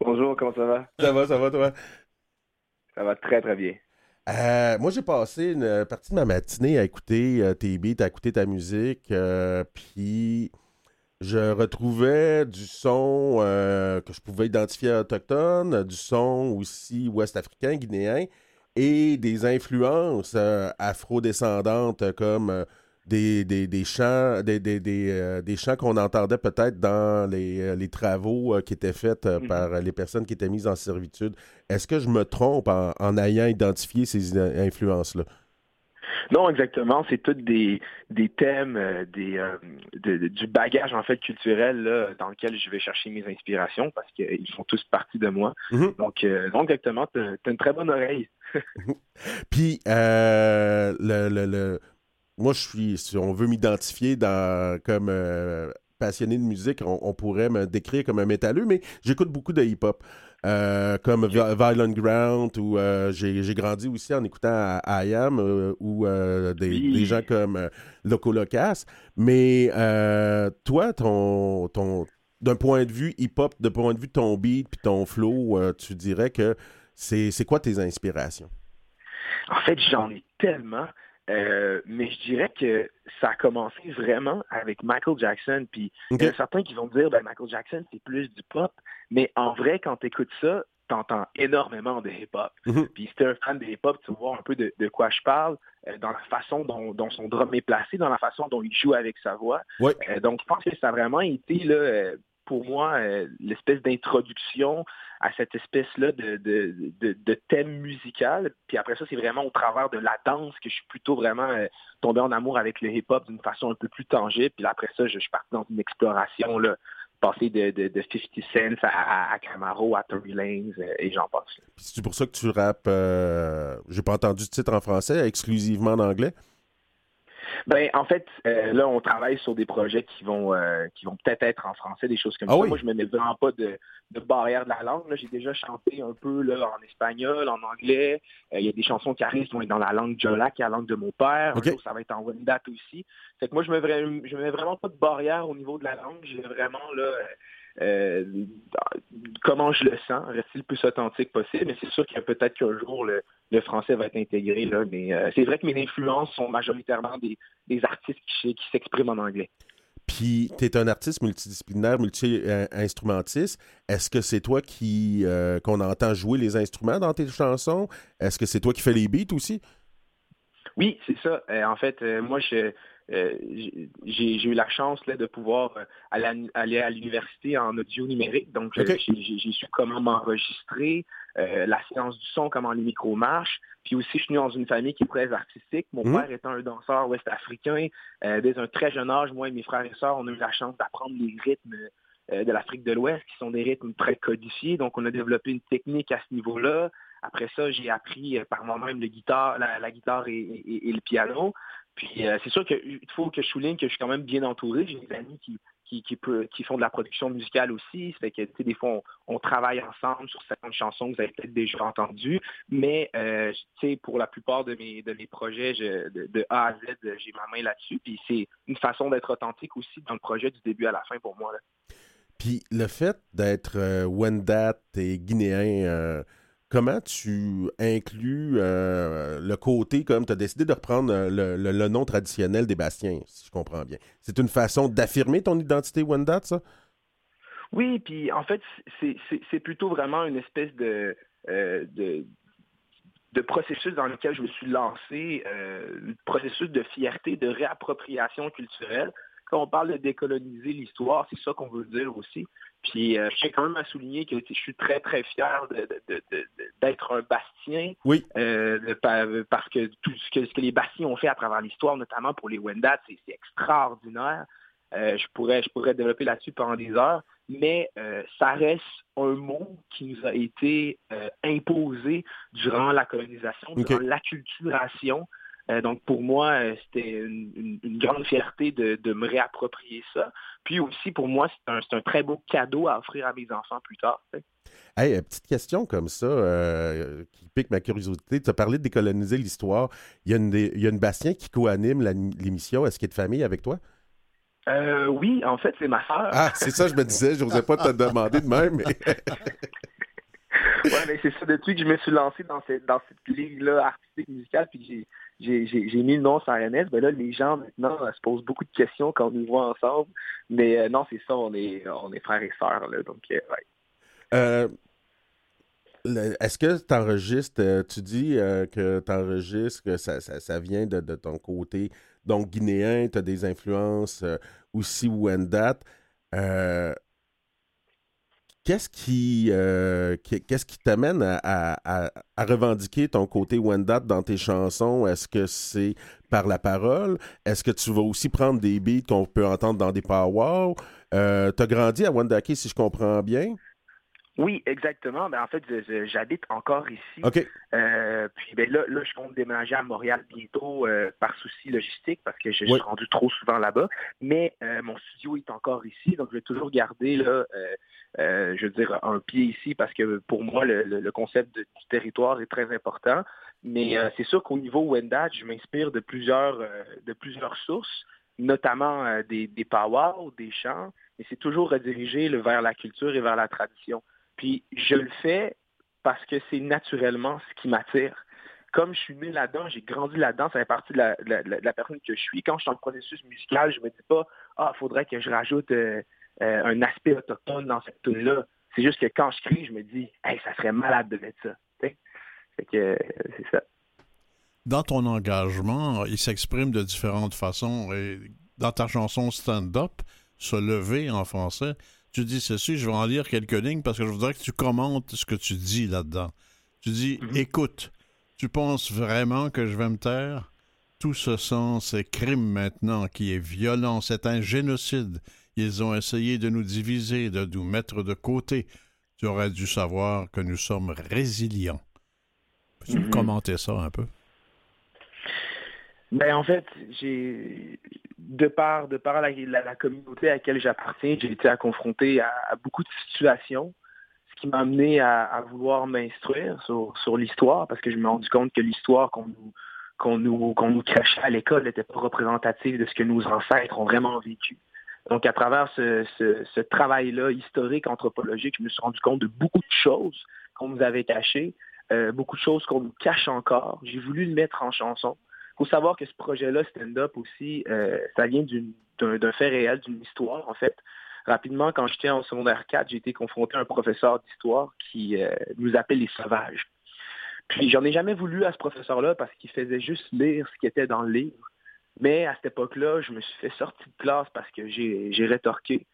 Bonjour, comment ça va? Ça va, ça va, toi? Ça va très très bien. Euh, moi, j'ai passé une partie de ma matinée à écouter euh, tes beats, à écouter ta musique, euh, puis je retrouvais du son que je pouvais identifier autochtone, du son aussi ouest-africain, guinéen, et des influences afro-descendantes comme des, des, des chants, des, des, des, euh, des chants qu'on entendait peut-être dans les, euh, les travaux euh, qui étaient faits euh, par les personnes qui étaient mises en servitude. Est-ce que je me trompe en, en ayant identifié ces in- influences-là? Non, exactement. C'est tous des, des thèmes, des, euh, de- de- du bagage en fait culturel là, dans lequel je vais chercher mes inspirations parce qu'ils font tous partie de moi. Mhm. Donc, euh, non, exactement, tu as une très bonne oreille. [LAUGHS] Puis, euh, le, le- le- moi, je suis, si on veut m'identifier dans, comme euh, passionné de musique, on, on pourrait me décrire comme un métalleux, mais j'écoute beaucoup de hip-hop. euh, comme Vi- Violent Ground, ou euh, j'ai grandi aussi en écoutant à I Am, ou des, Oui. des gens comme Loco Locas. Mais toi, ton, ton, d'un point de vue hip-hop, d'un point de vue de ton beat puis ton flow, tu dirais que c'est c'est quoi tes inspirations? En fait, j'en ai tellement. Euh, mais je dirais que ça a commencé vraiment avec Michael Jackson. Puis il y en a certains qui vont dire ben, Michael Jackson, c'est plus du pop. Mais en vrai, quand tu écoutes ça, t'entends énormément de hip-hop. Mhm. Puis si t'es un fan de hip-hop, tu vois un peu de, de quoi je parle, euh, dans la façon dont, dont son drum est placé, dans la façon dont il joue avec sa voix. Ouais. Euh, donc je pense que ça a vraiment été là, pour moi euh, l'espèce d'introduction à cette espèce-là de, thème musical. Puis après ça, c'est vraiment au travers de la danse que je suis plutôt vraiment euh, tombé en amour avec le hip-hop d'une façon un peu plus tangible. Puis après ça, je, suis parti dans une exploration, là, passer de, de, de 50 Cent à, Camaro, à Tory Lanez, euh, et j'en passe. c'est pour ça que tu rappes, j'ai pas entendu de titre en français, exclusivement en anglais. Ben, en fait, euh, là, on travaille sur des projets qui vont euh, qui vont peut-être être en français, des choses comme Ah ça. oui? Moi, je me mets vraiment pas de, de barrière de la langue. J'ai déjà chanté un peu là, en espagnol, en anglais. Euh, Il y a des chansons qui arrivent qui vont être dans la langue Jola, qui est la langue de mon père. Un jour, ça va être en Wendat aussi. Fait que moi, je me je me mets vraiment pas de barrière au niveau de la langue. J'ai vraiment là euh, comment je le sens, rester le plus authentique possible? Mais c'est sûr qu'il y a peut-être qu'un jour le, le français va être intégré là. Mais euh, c'est vrai que mes influences sont majoritairement des, des artistes qui, qui s'expriment en anglais. Puis tu es un artiste multidisciplinaire, multi-instrumentiste. Est-ce que c'est toi qui euh, qu'on entend jouer les instruments dans tes chansons? Est-ce que c'est toi qui fais les beats aussi? Oui, c'est ça. en fait, moi, je, j'ai eu la chance de pouvoir aller à, l'université en audio numérique. Donc, j'ai su comment m'enregistrer, la science du son, comment les micros marchent. Puis aussi, je suis né dans une famille qui est très artistique. Mon mmh. père étant un danseur ouest-africain, dès un très jeune âge, moi et mes frères et sœurs, on a eu la chance d'apprendre les rythmes de l'Afrique de l'Ouest, qui sont des rythmes très codifiés. Donc, on a développé une technique à ce niveau-là. Après ça, j'ai appris par moi-même la, guitare et, le piano. Puis euh, c'est sûr qu'il faut que je souligne que je suis quand même bien entouré. J'ai des amis qui, qui, font de la production musicale aussi. Ça fait que des fois, on, travaille ensemble sur certaines chansons que vous avez peut-être déjà entendues. Mais euh, pour la plupart de mes, de mes projets, de, A à Z, j'ai ma main là-dessus. Puis c'est une façon d'être authentique aussi dans le projet du début à la fin pour moi. Puis le fait d'être euh, Wendat et guinéen, comment tu inclus euh, le côté, comme tu as décidé de reprendre euh, le, nom traditionnel des Bastiens, si je comprends bien. C'est une façon d'affirmer ton identité Wendat, ça? Oui, puis en fait, c'est plutôt vraiment une espèce euh, de, de, processus dans lequel je me suis lancé, un processus de fierté, de réappropriation culturelle. Quand on parle de décoloniser l'histoire, c'est ça qu'on veut dire aussi. Puis euh, je tiens quand même à souligner que je suis très, très fier d'être un bastien. Oui. Euh, parce que tout ce que, les bastiens ont fait à travers l'histoire, notamment pour les Wendat, c'est extraordinaire. Euh, je, pourrais, je pourrais développer là-dessus pendant des heures, mais ça reste un mot qui nous a été imposé durant la colonisation, durant l'acculturation. Euh, donc pour moi, euh, c'était une, grande fierté de, me réapproprier ça. Puis aussi pour moi, c'est un, très beau cadeau à offrir à mes enfants plus tard. Hey, petite question comme ça euh, qui pique ma curiosité. Tu as parlé de décoloniser l'histoire. Il y, a une, il y a une Bastien qui co-anime l'émission. Est-ce qu'il est de famille avec toi? oui, en fait, c'est ma soeur. Ah, c'est ça, je me disais. Je n'osais pas te demander de même. Mais... [LAUGHS] oui, mais c'est ça. Depuis que je me suis lancé dans cette, dans cette ligue-là artistique musicale, puis j'ai mis le nom sur RNS, ben là, les gens maintenant se posent beaucoup de questions quand on nous voit ensemble. Mais euh, non, c'est ça, on est, on est frères et sœurs. Là, donc, euh, euh, Est-ce que tu enregistres, tu dis que tu enregistres, que ça, ça, vient de, de, ton côté, donc guinéen, tu as des influences aussi Wendat. Qu'est-ce qui euh, qu'est-ce qui t'amène à, revendiquer ton côté Wendat dans tes chansons? Est-ce que c'est par la parole? Est-ce que tu vas aussi prendre des beats qu'on peut entendre dans des powwows? Euh, tu as grandi à Wendake, si je comprends bien? Oui, exactement. Ben, en fait, j'habite encore ici. OK. Euh, puis ben, là, là, je compte déménager à Montréal bientôt euh, par souci logistique parce que je, suis rendu trop souvent là-bas. Mais euh, mon studio est encore ici, donc je vais toujours garder là, je veux dire, un pied ici parce que pour moi, le, concept du territoire est très important. Mais c'est sûr qu'au niveau Wendat, je m'inspire de plusieurs de plusieurs sources, notamment des, des powwows, des chants, mais c'est toujours redirigé vers la culture et vers la tradition. Puis je le fais parce que c'est naturellement ce qui m'attire. Comme je suis né là-dedans, j'ai grandi là-dedans, ça fait partie de la, personne que je suis. Quand je suis dans le processus musical, je me dis pas Ah, il faudrait que je rajoute euh, euh, un aspect autochtone dans cette tune-là. C'est juste que quand je crie, je me dis Hey, ça serait malade de mettre ça. Fait que c'est ça. Dans ton engagement, il s'exprime de différentes façons. Et dans ta chanson Stand Up, se lever en français, tu dis ceci, je vais en lire quelques lignes parce que je voudrais que tu commentes ce que tu dis là-dedans. Tu dis, mhm. écoute, tu penses vraiment que je vais me taire? Tout ce sens est crime maintenant qui est violent, c'est un génocide. Ils ont essayé de nous diviser, de nous mettre de côté. Tu aurais dû savoir que nous sommes résilients. Peux-tu mhm. commenter ça un peu? Ben, en fait, j'ai de par, de par la, communauté à laquelle j'appartiens, j'ai été à confronter à, beaucoup de situations, ce qui m'a amené à, vouloir m'instruire sur, l'histoire, parce que je me suis rendu compte que l'histoire qu'on nous, qu'on nous, qu'on nous cachait à l'école n'était pas représentative de ce que nos ancêtres ont vraiment vécu. Donc, à travers ce, travail-là historique, anthropologique, je me suis rendu compte de beaucoup de choses qu'on nous avait cachées, euh, beaucoup de choses qu'on nous cache encore. J'ai voulu le mettre en chanson. Il faut savoir que ce projet-là, stand-up aussi, euh, ça vient d'un fait réel, d'une histoire, en fait. Rapidement, quand j'étais en secondaire 4, j'ai été confronté à un professeur d'histoire qui euh, nous appelle les sauvages. Puis j'en ai jamais voulu à ce professeur-là parce qu'il faisait juste lire ce qui était dans le livre. Mais à cette époque-là, je me suis fait sortir de classe parce que j'ai rétorqué.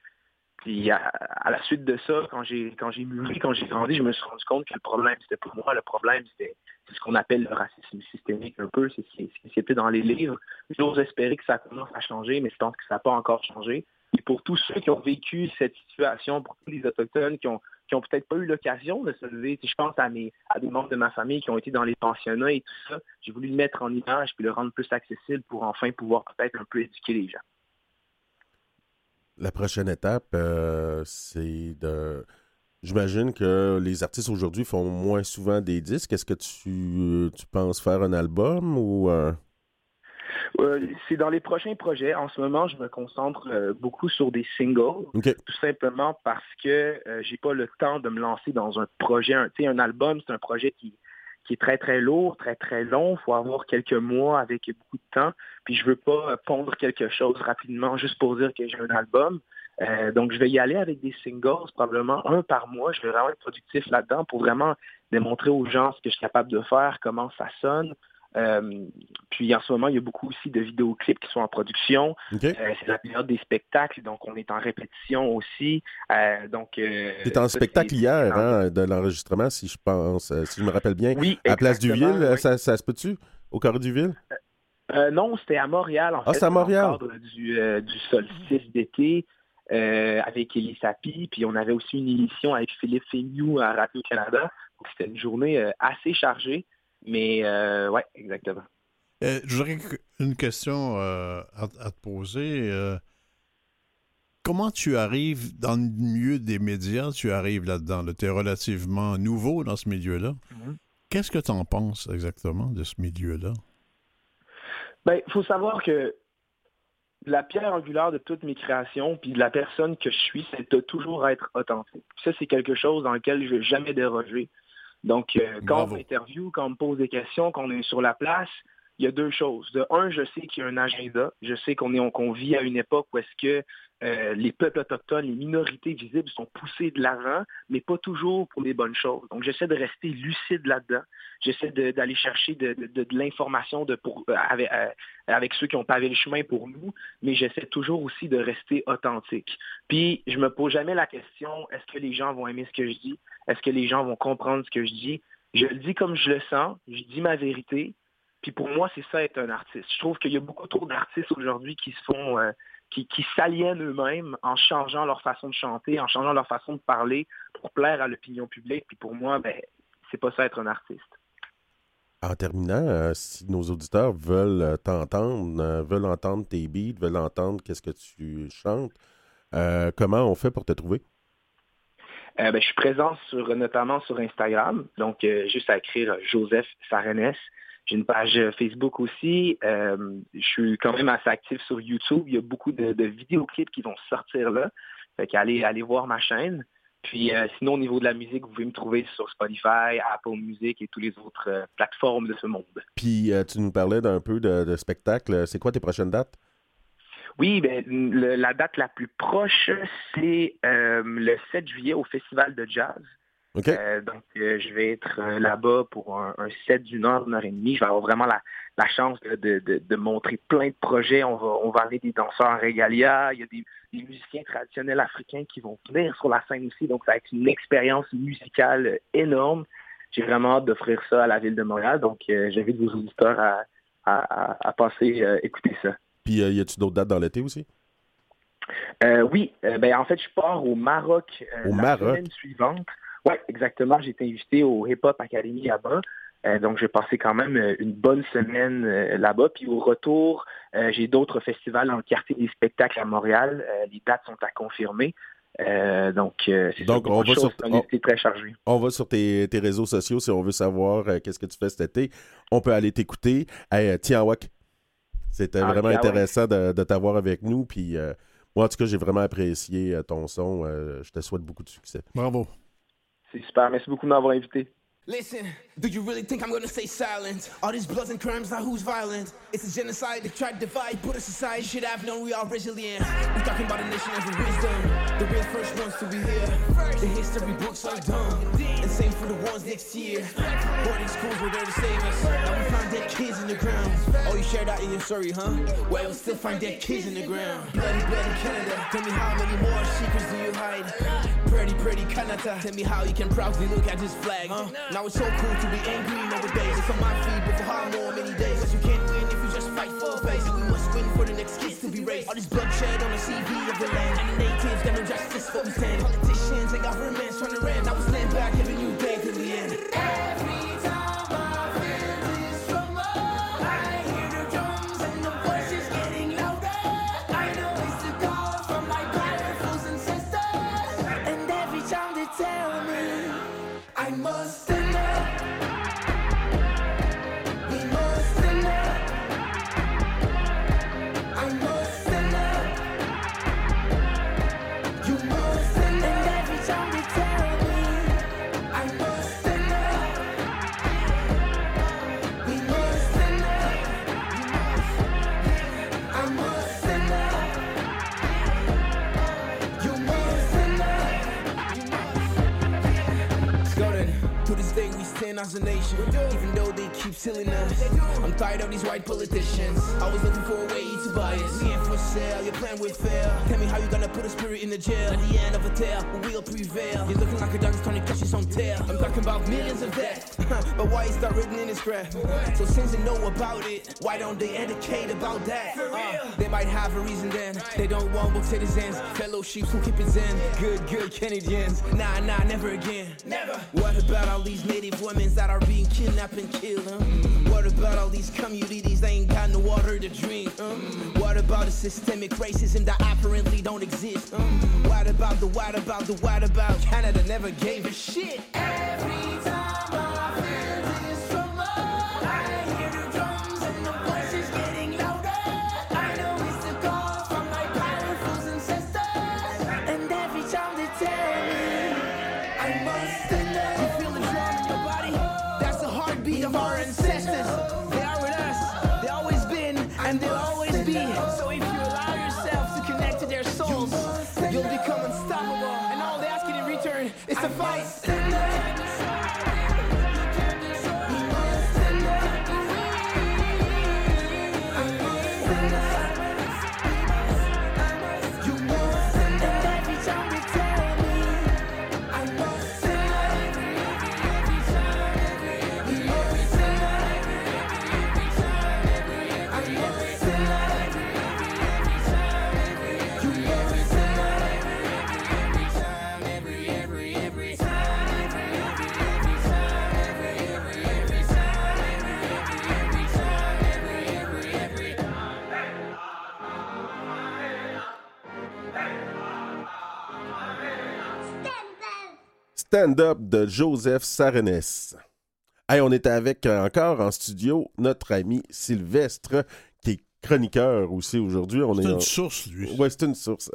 Puis à, la suite de ça, quand j'ai quand j'ai mûri, quand j'ai grandi, je me suis rendu compte que le problème, c'était pour moi, le problème, c'était ce qu'on appelle le racisme systémique un peu, c'est ce qui était dans les livres. J'ose espérer que ça commence à changer, mais je pense que ça n'a pas encore changé. Et pour tous ceux qui ont vécu cette situation, pour tous les Autochtones qui ont, qui ont peut-être pas eu l'occasion de se lever, si je pense à, mes, à des membres de ma famille qui ont été dans les pensionnats et tout ça, j'ai voulu le mettre en image puis le rendre plus accessible pour enfin pouvoir peut-être un peu éduquer les gens. La prochaine étape, euh, c'est de... J'imagine que les artistes aujourd'hui font moins souvent des disques. Est-ce que tu, tu penses faire un album ou... Euh, euh, c'est dans les prochains projets. En ce moment, je me concentre euh, beaucoup sur des singles, tout simplement parce que euh, j'ai pas le temps de me lancer dans un projet. Un, un album, c'est un projet qui, qui est très très lourd, très très long. Il faut avoir quelques mois avec beaucoup de temps. Puis je veux pas pondre quelque chose rapidement juste pour dire que j'ai un album. donc je vais y aller avec des singles, probablement un par mois. Je vais vraiment être productif là-dedans pour vraiment démontrer aux gens ce que je suis capable de faire, comment ça sonne. Euh, puis en ce moment, il y a beaucoup aussi de vidéoclips qui sont en production. Euh, c'est la période des spectacles, donc on est en répétition aussi. Euh, donc, c'est en spectacle hier, hein, de l'enregistrement, si je pense, si je me rappelle bien. Oui, à Place du Ville, ça, se peut-tu? Au Carré du Ville? non, c'était à Montréal, en ah, c'est à Montréal. Dans le cadre du, du solstice d'été. avec Elie Sapi, puis on avait aussi une émission avec Philippe Feignou à Radio-Canada. C'était une journée assez chargée. Mais euh, ouais, exactement. Euh, J'aurais une question euh, à, te poser. Euh, comment tu arrives dans le milieu des médias? Tu arrives là-dedans. tu es relativement nouveau dans ce milieu-là. Mm-hmm. Qu'est-ce que tu en penses exactement de ce milieu-là? Ben, il faut savoir que la pierre angulaire de toutes mes créations, puis de la personne que je suis, c'est de toujours être authentique. Ça, c'est quelque chose dans lequel je ne vais jamais déroger. Donc, euh, quand on m'interviewe, quand on me pose des questions, quand on est sur la place, il y a deux choses. De un, je sais qu'il y a un agenda. Je sais qu'on est vit à une époque où est-ce que euh, les peuples autochtones, les minorités visibles sont poussées de l'avant, mais pas toujours pour les bonnes choses. Donc, j'essaie de rester lucide là-dedans. J'essaie d'aller chercher de, l'information euh, avec, avec, ceux qui ont pavé le chemin pour nous, mais j'essaie toujours aussi de rester authentique. Puis, je me pose jamais la question, est-ce que les gens vont aimer ce que je dis? Est-ce que les gens vont comprendre ce que je dis? Je le dis comme je le sens, je dis ma vérité. Puis pour moi, c'est ça être un artiste. Je trouve qu'il y a beaucoup trop d'artistes aujourd'hui qui se font, euh, qui, s'aliènent eux-mêmes en changeant leur façon de chanter, en changeant leur façon de parler pour plaire à l'opinion publique. Puis pour moi, ben, c'est pas ça être un artiste. En terminant, euh, si nos auditeurs veulent euh, t'entendre, veulent entendre tes beats, veulent entendre qu'est-ce que tu chantes, comment on fait pour te trouver? Euh, ben, je suis présent sur, notamment sur Instagram, donc euh, juste à écrire Joseph Sarenes. J'ai une page Facebook aussi. Euh, je suis quand même assez actif sur YouTube. Il y a beaucoup de, vidéoclips qui vont sortir là. Fait qu'allez allez voir ma chaîne. Puis sinon, au niveau de la musique, vous pouvez me trouver sur Spotify, Apple Music et toutes les autres plateformes de ce monde. Puis tu nous parlais d'un peu de, de spectacle. C'est quoi tes prochaines dates? Oui, ben, la date la plus proche, c'est euh, le 7 juillet au Festival de Jazz. Euh, donc, euh, je vais être là-bas pour un, set d'une heure, une heure et demie. Je vais avoir vraiment la, chance de, montrer plein de projets. On va, on va aller des danseurs en régalia. Il y a des, musiciens traditionnels africains qui vont venir sur la scène aussi. Donc, ça va être une expérience musicale énorme. J'ai vraiment hâte d'offrir ça à la ville de Montréal. Donc, j'invite vos auditeurs à, à passer écouter ça. Puis, euh, y a-tu d'autres dates dans l'été aussi? Euh, oui, euh, ben, en fait, je pars au Maroc au la semaine suivante. Oui, exactement. J'ai été invité au Hip Hop Academy là-bas. donc, j'ai passé quand même une bonne semaine là-bas. Puis au retour, j'ai d'autres festivals dans le quartier des spectacles à Montréal. les dates sont à confirmer. donc, c'est donc on va sur très chargé. On va sur tes, réseaux sociaux si on veut savoir qu'est-ce que tu fais cet été. On peut aller t'écouter. Hey, tiens, Wak, c'était ah, vraiment intéressant de, t'avoir avec nous. Puis euh, moi, en tout cas, j'ai vraiment apprécié euh, ton son. Euh, je te souhaite beaucoup de succès. Bravo. C'est super. Merci beaucoup de m'avoir invité. Listen, do you really think I'm gonna stay silent? All these bloods and crimes, now who's violent? It's a genocide, they tried to divide, put us aside. Should have known we are resilient. We're talking about a nation of wisdom. The real first ones to be here. The history books are dumb. And same for the ones next year. Boarding schools were there to save us. Now we find dead kids in the ground. Oh, you shared that in your story, huh? Well, we'll still find dead kids in the ground. Bloody, bloody Canada. Tell me how many more secrets do you hide? Pretty, pretty Canada. Tell me how you can proudly look at this flag. Huh? Now it's so cool to be angry nowadays. It's on my feet, but for how more many days? Cause you can't win if you just fight full face. And we must win for the next kids to be raised. All this bloodshed on the CV of the land. And the natives got no justice for we stand. silly now. I'm tired of these white politicians. I was looking for a way buy. We ain't for sale, your plan will fail. Tell me how you gonna put a spirit in the jail. At the end of a tale, we will prevail. You're looking like a dog trying to catch his own tail. I'm talking about millions of deaths, [LAUGHS] but why is that written in his graph? So since they know about it, why don't they educate about that? Uh, they might have a reason then. They don't want book citizens, fellow sheep who keep it zen. Good, good Canadians. Nah, nah, never again. Never. What about all these native women that are being kidnapped and killed? Huh? What about all these communities that ain't got no water to drink? Huh? Mm. What about the systemic racism that apparently don't exist? Huh? What about the what about the what about Canada never gave a shit? Every time Stand Up de Joseph Sarenes. Hey, on est avec euh, encore en studio notre ami Sylvestre, qui est chroniqueur aussi aujourd'hui. On C'est est une en- source, lui. Ouais, c'est une source.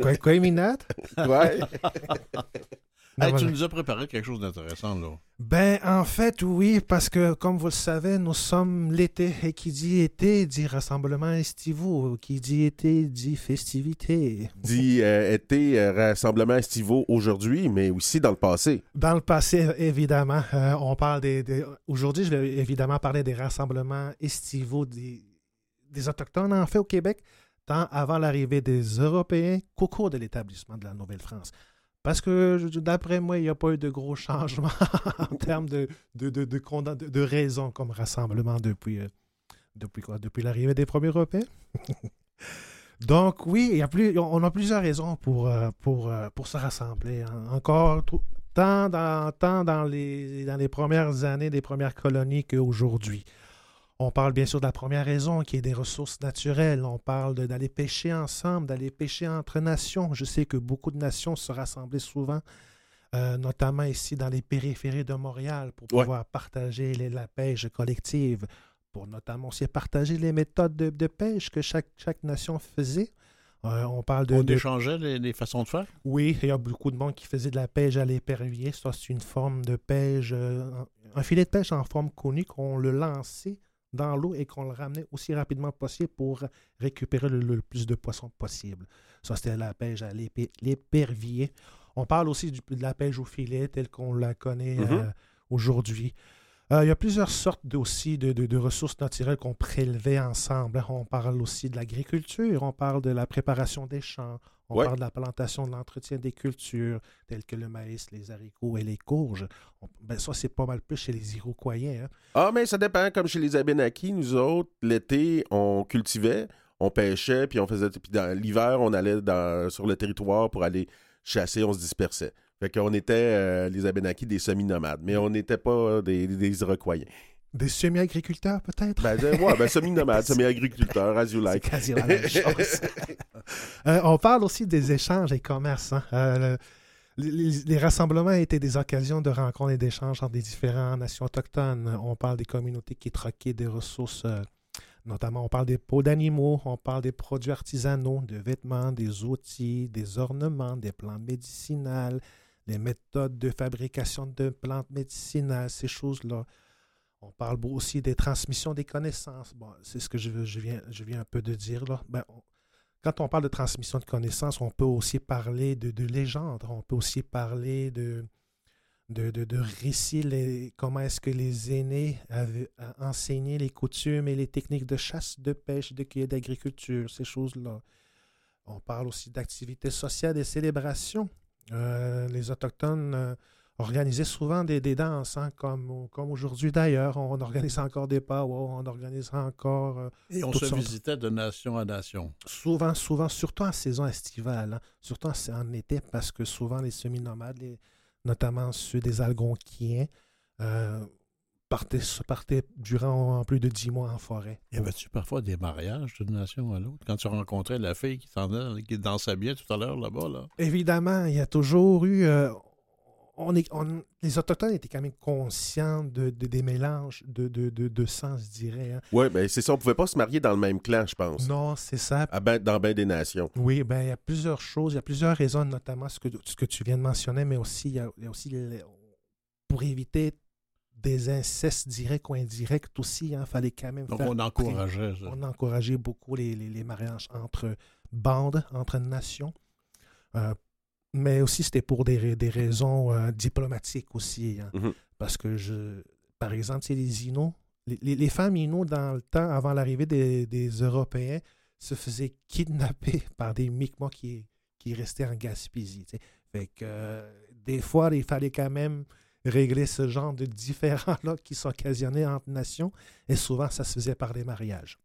Quoi, quoi, Minat? ouais. [LAUGHS] Hey, tu nous as préparé quelque chose d'intéressant, là. Ben, en fait, oui, parce que, comme vous le savez, nous sommes l'été, et qui dit été dit rassemblement estivaux, qui dit été dit festivité. Dit euh, été euh, rassemblement estivaux aujourd'hui, mais aussi dans le passé. Dans le passé, évidemment, euh, on parle des... des- Aujourd'hui, je vais évidemment parler des rassemblements estivaux des, des Autochtones, en fait, au Québec, tant avant l'arrivée des Européens qu'au cours de l'établissement de la Nouvelle-France. Parce que, d'après moi, il n'y a pas eu de gros changements [LAUGHS] en termes de, de, de, de, raisons comme rassemblement depuis, euh, depuis quoi? Depuis l'arrivée des premiers Européens? [LAUGHS] Donc, oui, y a plus, on a plusieurs raisons pour, euh, pour, euh, pour se rassembler. hein. Encore, tant dans, tant dans, les, dans les premières années des premières colonies qu'aujourd'hui. On parle bien sûr de la première raison qui est des ressources naturelles. On parle d'aller pêcher ensemble, d'aller pêcher entre nations. Je sais que beaucoup de nations se rassemblaient souvent, euh, notamment ici dans les périphéries de Montréal, pour Ouais. pouvoir partager les- la pêche collective, pour notamment aussi partager les méthodes de, de pêche que chaque, chaque nation faisait. Euh, on parle de, On de- échangeait les, les façons de faire? Oui, il y a beaucoup de monde qui faisait de la pêche à l'épervier. Ça, c'est une forme de pêche, euh, un filet de pêche en forme connue qu'on le lançait dans l'eau et qu'on le ramenait aussi rapidement possible pour récupérer le, le plus de poissons possible. Ça, c'était la pêche à l'épervier. On parle aussi du- de la pêche au filet telle qu'on la connaît Mhm. euh, aujourd'hui. Euh, il y a plusieurs sortes aussi de, de- de ressources naturelles qu'on prélevait ensemble. hein. On parle aussi de l'agriculture, on parle de la préparation des champs, on Ouais. parle de la plantation, de l'entretien des cultures, telles que le maïs, les haricots et les courges. On- ben, ça, c'est pas mal plus chez les Iroquois. hein. Ah, mais ça dépend. Comme chez les Abénakis, nous autres, l'été, on cultivait, on pêchait, puis on faisait. Puis dans l'hiver, on allait dans- sur le territoire pour aller chasser, on se dispersait. Fait qu'on était, euh, les Abénakis, des semi-nomades, mais on n'était pas des, des Iroquois. Des semi-agriculteurs, peut-être? Ben, de- ouais, ben [LAUGHS] semi-nomades, semi-agriculteurs, as you like. quasi la même chose. [LAUGHS] Euh, on parle aussi des échanges et commerces. hein. Euh, le- les, les rassemblements étaient des occasions de rencontres et d'échanges entre les différentes nations autochtones. On parle des communautés qui troquaient des ressources, euh, notamment on parle des peaux d'animaux, on parle des produits artisanaux, des vêtements, des outils, des ornements, des plantes médicinales, des méthodes de fabrication de plantes médicinales, ces choses-là. On parle aussi des transmissions des connaissances. Bon, c'est ce que je, viens, je viens un peu de dire là. Ben, quand on parle de transmission de connaissances, on peut aussi parler de, de légendes. On peut aussi parler de, de, de, de récits. les- comment est-ce que les aînés avaient enseigné les coutumes et les techniques de chasse, de pêche, de cueillette, d'agriculture, ces choses-là. On parle aussi d'activités sociales et célébrations. Euh, les Autochtones euh, organisaient souvent des, des danses, hein, comme, comme aujourd'hui d'ailleurs. On organise encore des powwows, on organise encore euh, Et on se sortes. visitait de nation à nation. souvent, souvent, surtout en saison estivale, hein, surtout en, en été, parce que souvent les semi-nomades, notamment ceux des Algonquiens, partaient, partaient durant plus de dix mois en forêt. Y avait-tu parfois des mariages d'une nation à l'autre? Quand tu rencontrais la fille qui qui dansait bien tout à l'heure là-bas, là? Évidemment, il y a toujours eu. euh, on est, on- les Autochtones étaient quand même conscients de, de- des mélanges de, de, de, de sang, je dirais. hein. Ouais, ben c'est ça. On pouvait pas se marier dans le même clan, je pense. Non, c'est ça. À ben- dans bien des nations. Oui, ben il y a plusieurs choses, il y a plusieurs raisons, notamment ce que, ce que tu viens de mentionner, mais aussi il y a, il y a aussi pour éviter des incestes directs ou indirects aussi, il fallait quand même Donc faire on encourageait ça. on encourageait beaucoup les, les- les mariages entre bandes, entre nations. Euh, mais aussi, c'était pour des, ra- des raisons euh, diplomatiques aussi. hein. Mhm. Parce que, je, par exemple, c'est les Inuits. Les, les- les femmes Inuits, dans le temps, avant l'arrivée des, des Européens, se faisaient kidnapper [LAUGHS] par des Mi'kmaq qui, qui restaient en Gaspésie. Fait que, euh, des fois, il fallait quand même régler ce genre de différends-là qui s'occasionnaient entre nations. Et souvent, ça se faisait par des mariages.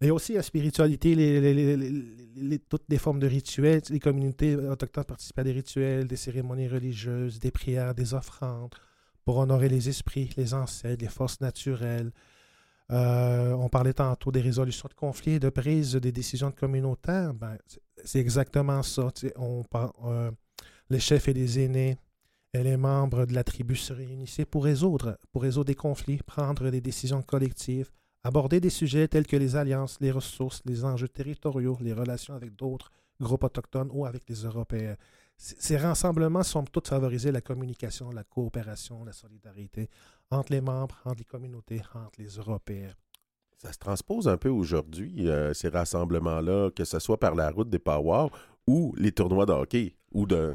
Et aussi la spiritualité, les, les- les- les- les- toutes les formes de rituels. Les communautés autochtones participaient à des rituels, des cérémonies religieuses, des prières, des offrandes pour honorer les esprits, les ancêtres, les forces naturelles. Euh, on parlait tantôt des résolutions de conflits, de prise des décisions communautaires. Ben, c'est- exactement ça. On, euh, les chefs et les aînés et les membres de la tribu se réunissaient pour résoudre, pour résoudre des conflits, prendre des décisions collectives, aborder des sujets tels que les alliances, les ressources, les enjeux territoriaux, les relations avec d'autres groupes autochtones ou avec les Européens. Ces rassemblements sont tous favoriser la communication, la coopération, la solidarité entre les membres, entre les communautés, entre les Européens. Ça se transpose un peu aujourd'hui, euh, ces rassemblements-là, que ce soit par la route des powwows ou les tournois de hockey, ou de,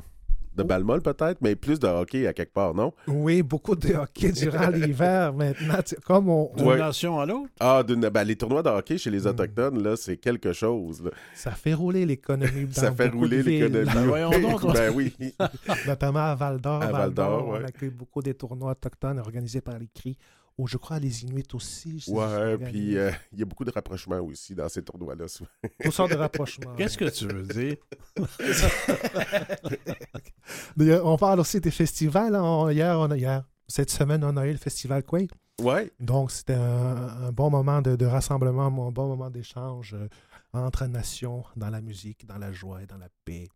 de balle molle peut-être, mais plus de hockey à quelque part, non? Oui, beaucoup de hockey durant [LAUGHS] l'hiver maintenant. Comme on, D'une Ouais. nation à l'autre? Ah, d'une- ben, les tournois de hockey chez les Hmm. Autochtones, là, c'est quelque chose. là. ça fait rouler l'économie. dans Ça fait rouler l'économie. Ben, voyons donc. ben oui. [LAUGHS] Notamment à Val d'Or. À Val d'Or, on accueille beaucoup des tournois autochtones organisés par les CRI, ou je crois les Inuits aussi. je- Ouais, puis euh, il y a beaucoup de rapprochements aussi dans ces tournois-là. sortes de rapprochements. Qu'est-ce que tu veux dire? [LAUGHS] D'ailleurs, On parle aussi des festivals. hein. On- hier, on a, hier, cette semaine, on a eu le festival Quay. Ouais. Donc, c'était un, un bon moment de, de rassemblement, un bon moment d'échange euh, entre nations dans la musique, dans la joie et dans la paix.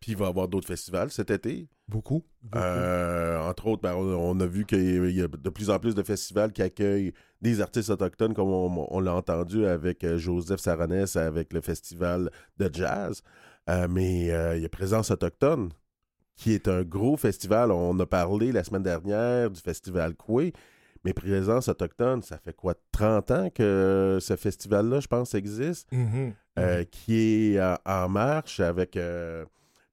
Puis il va y avoir d'autres festivals cet été. Beaucoup. beaucoup. Euh, entre autres, ben, on, a vu qu'il y a de plus en plus de festivals qui accueillent des artistes autochtones, comme on, on l'a entendu avec euh, Joseph Saronès, avec le festival de jazz. Euh, mais euh, il y a Présence autochtone, qui est un gros festival. On a parlé la semaine dernière du festival Coué. Mais Présence autochtone, ça fait quoi, 30 ans que ce festival-là, je pense, existe, Mhm. euh, qui est en marche avec...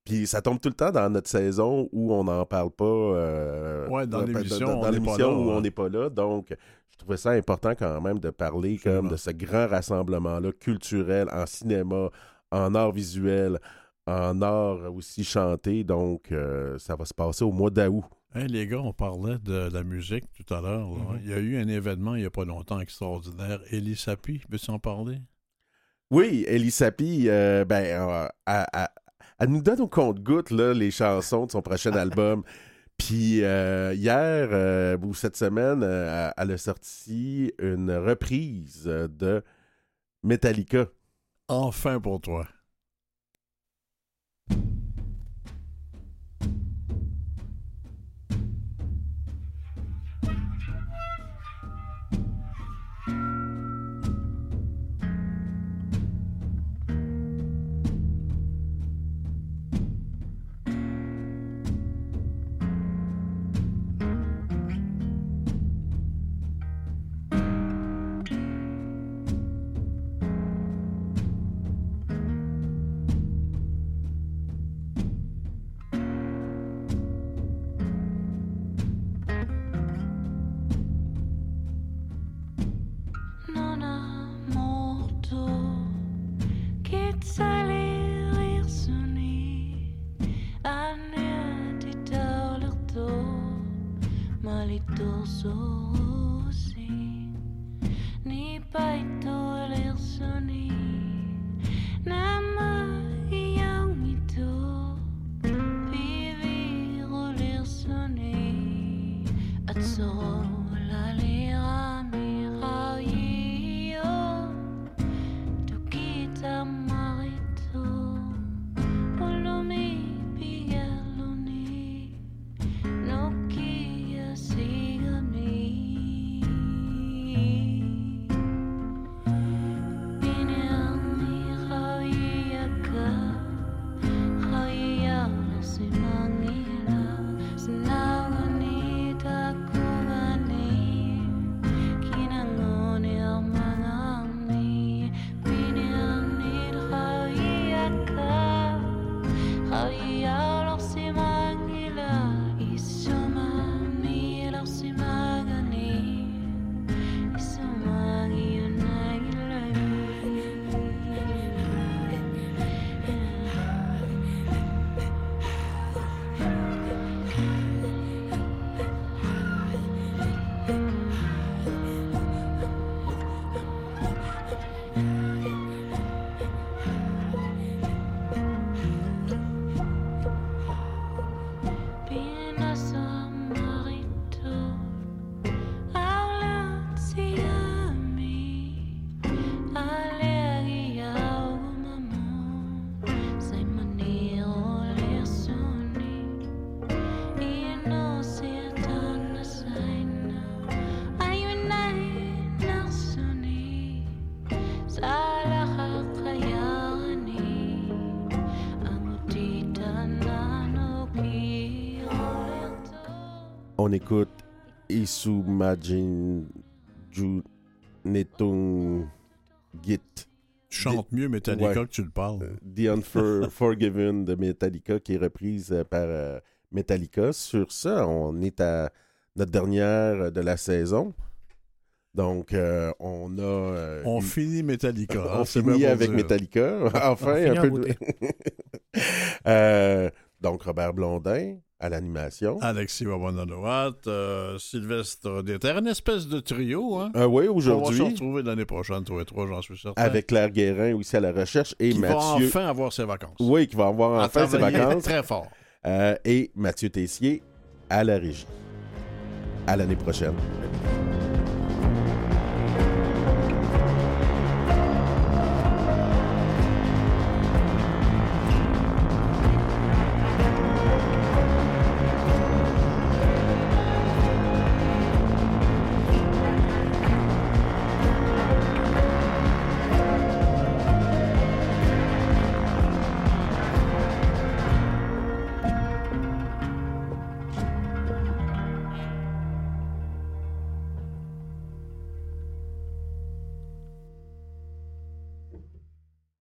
puis ça tombe tout le temps dans notre saison où on n'en parle pas. euh, Ouais, dans euh, l'émission, dans- l'émission où ouais. on n'est pas là. Donc, je trouvais ça important quand même de parler comme de ce grand rassemblement-là culturel en cinéma, en art visuel, en art aussi chanté. Donc, euh, ça va se passer au mois d'août. Hey, les gars, on parlait de la musique tout à l'heure. Mm-hmm. Il y a eu un événement il n'y a pas longtemps extraordinaire. Elie Sapi, veux-tu en parler? Oui, Elie Sapi, euh, ben, euh, elle, elle- nous donne au compte-goutte là, les chansons de son prochain [LAUGHS] album. Puis euh, hier, euh, ou cette semaine, euh, elle a sorti une reprise de Metallica. Enfin pour toi. Malito sosi ni paito On écoute Isumajin Netung Git. Tu chantes mieux Metallica Ouais. que tu le parles. The Unforgiven [LAUGHS] de Metallica qui est reprise euh, par euh, Metallica. Sur ça, on est à notre dernière de la saison. Donc, euh, on a. euh, On finit Metallica. [LAUGHS] hein, on c'est finit avec dire. Metallica. [LAUGHS] enfin, un peu de. Euh, donc, Robert Blondin à l'animation. Alexis Wawanadowat, euh, Sylvestre Déterre, une espèce de trio. Hein? Ah oui, On va se aujourd'hui, retrouver l'année prochaine, tous les trois, j'en suis certain. avec Claire Guérin aussi à la recherche et qui va Mathieu. enfin avoir ses vacances. Oui, qui va avoir À enfin ses vacances. très fort. Euh, et Mathieu Tessier à la régie. À l'année prochaine.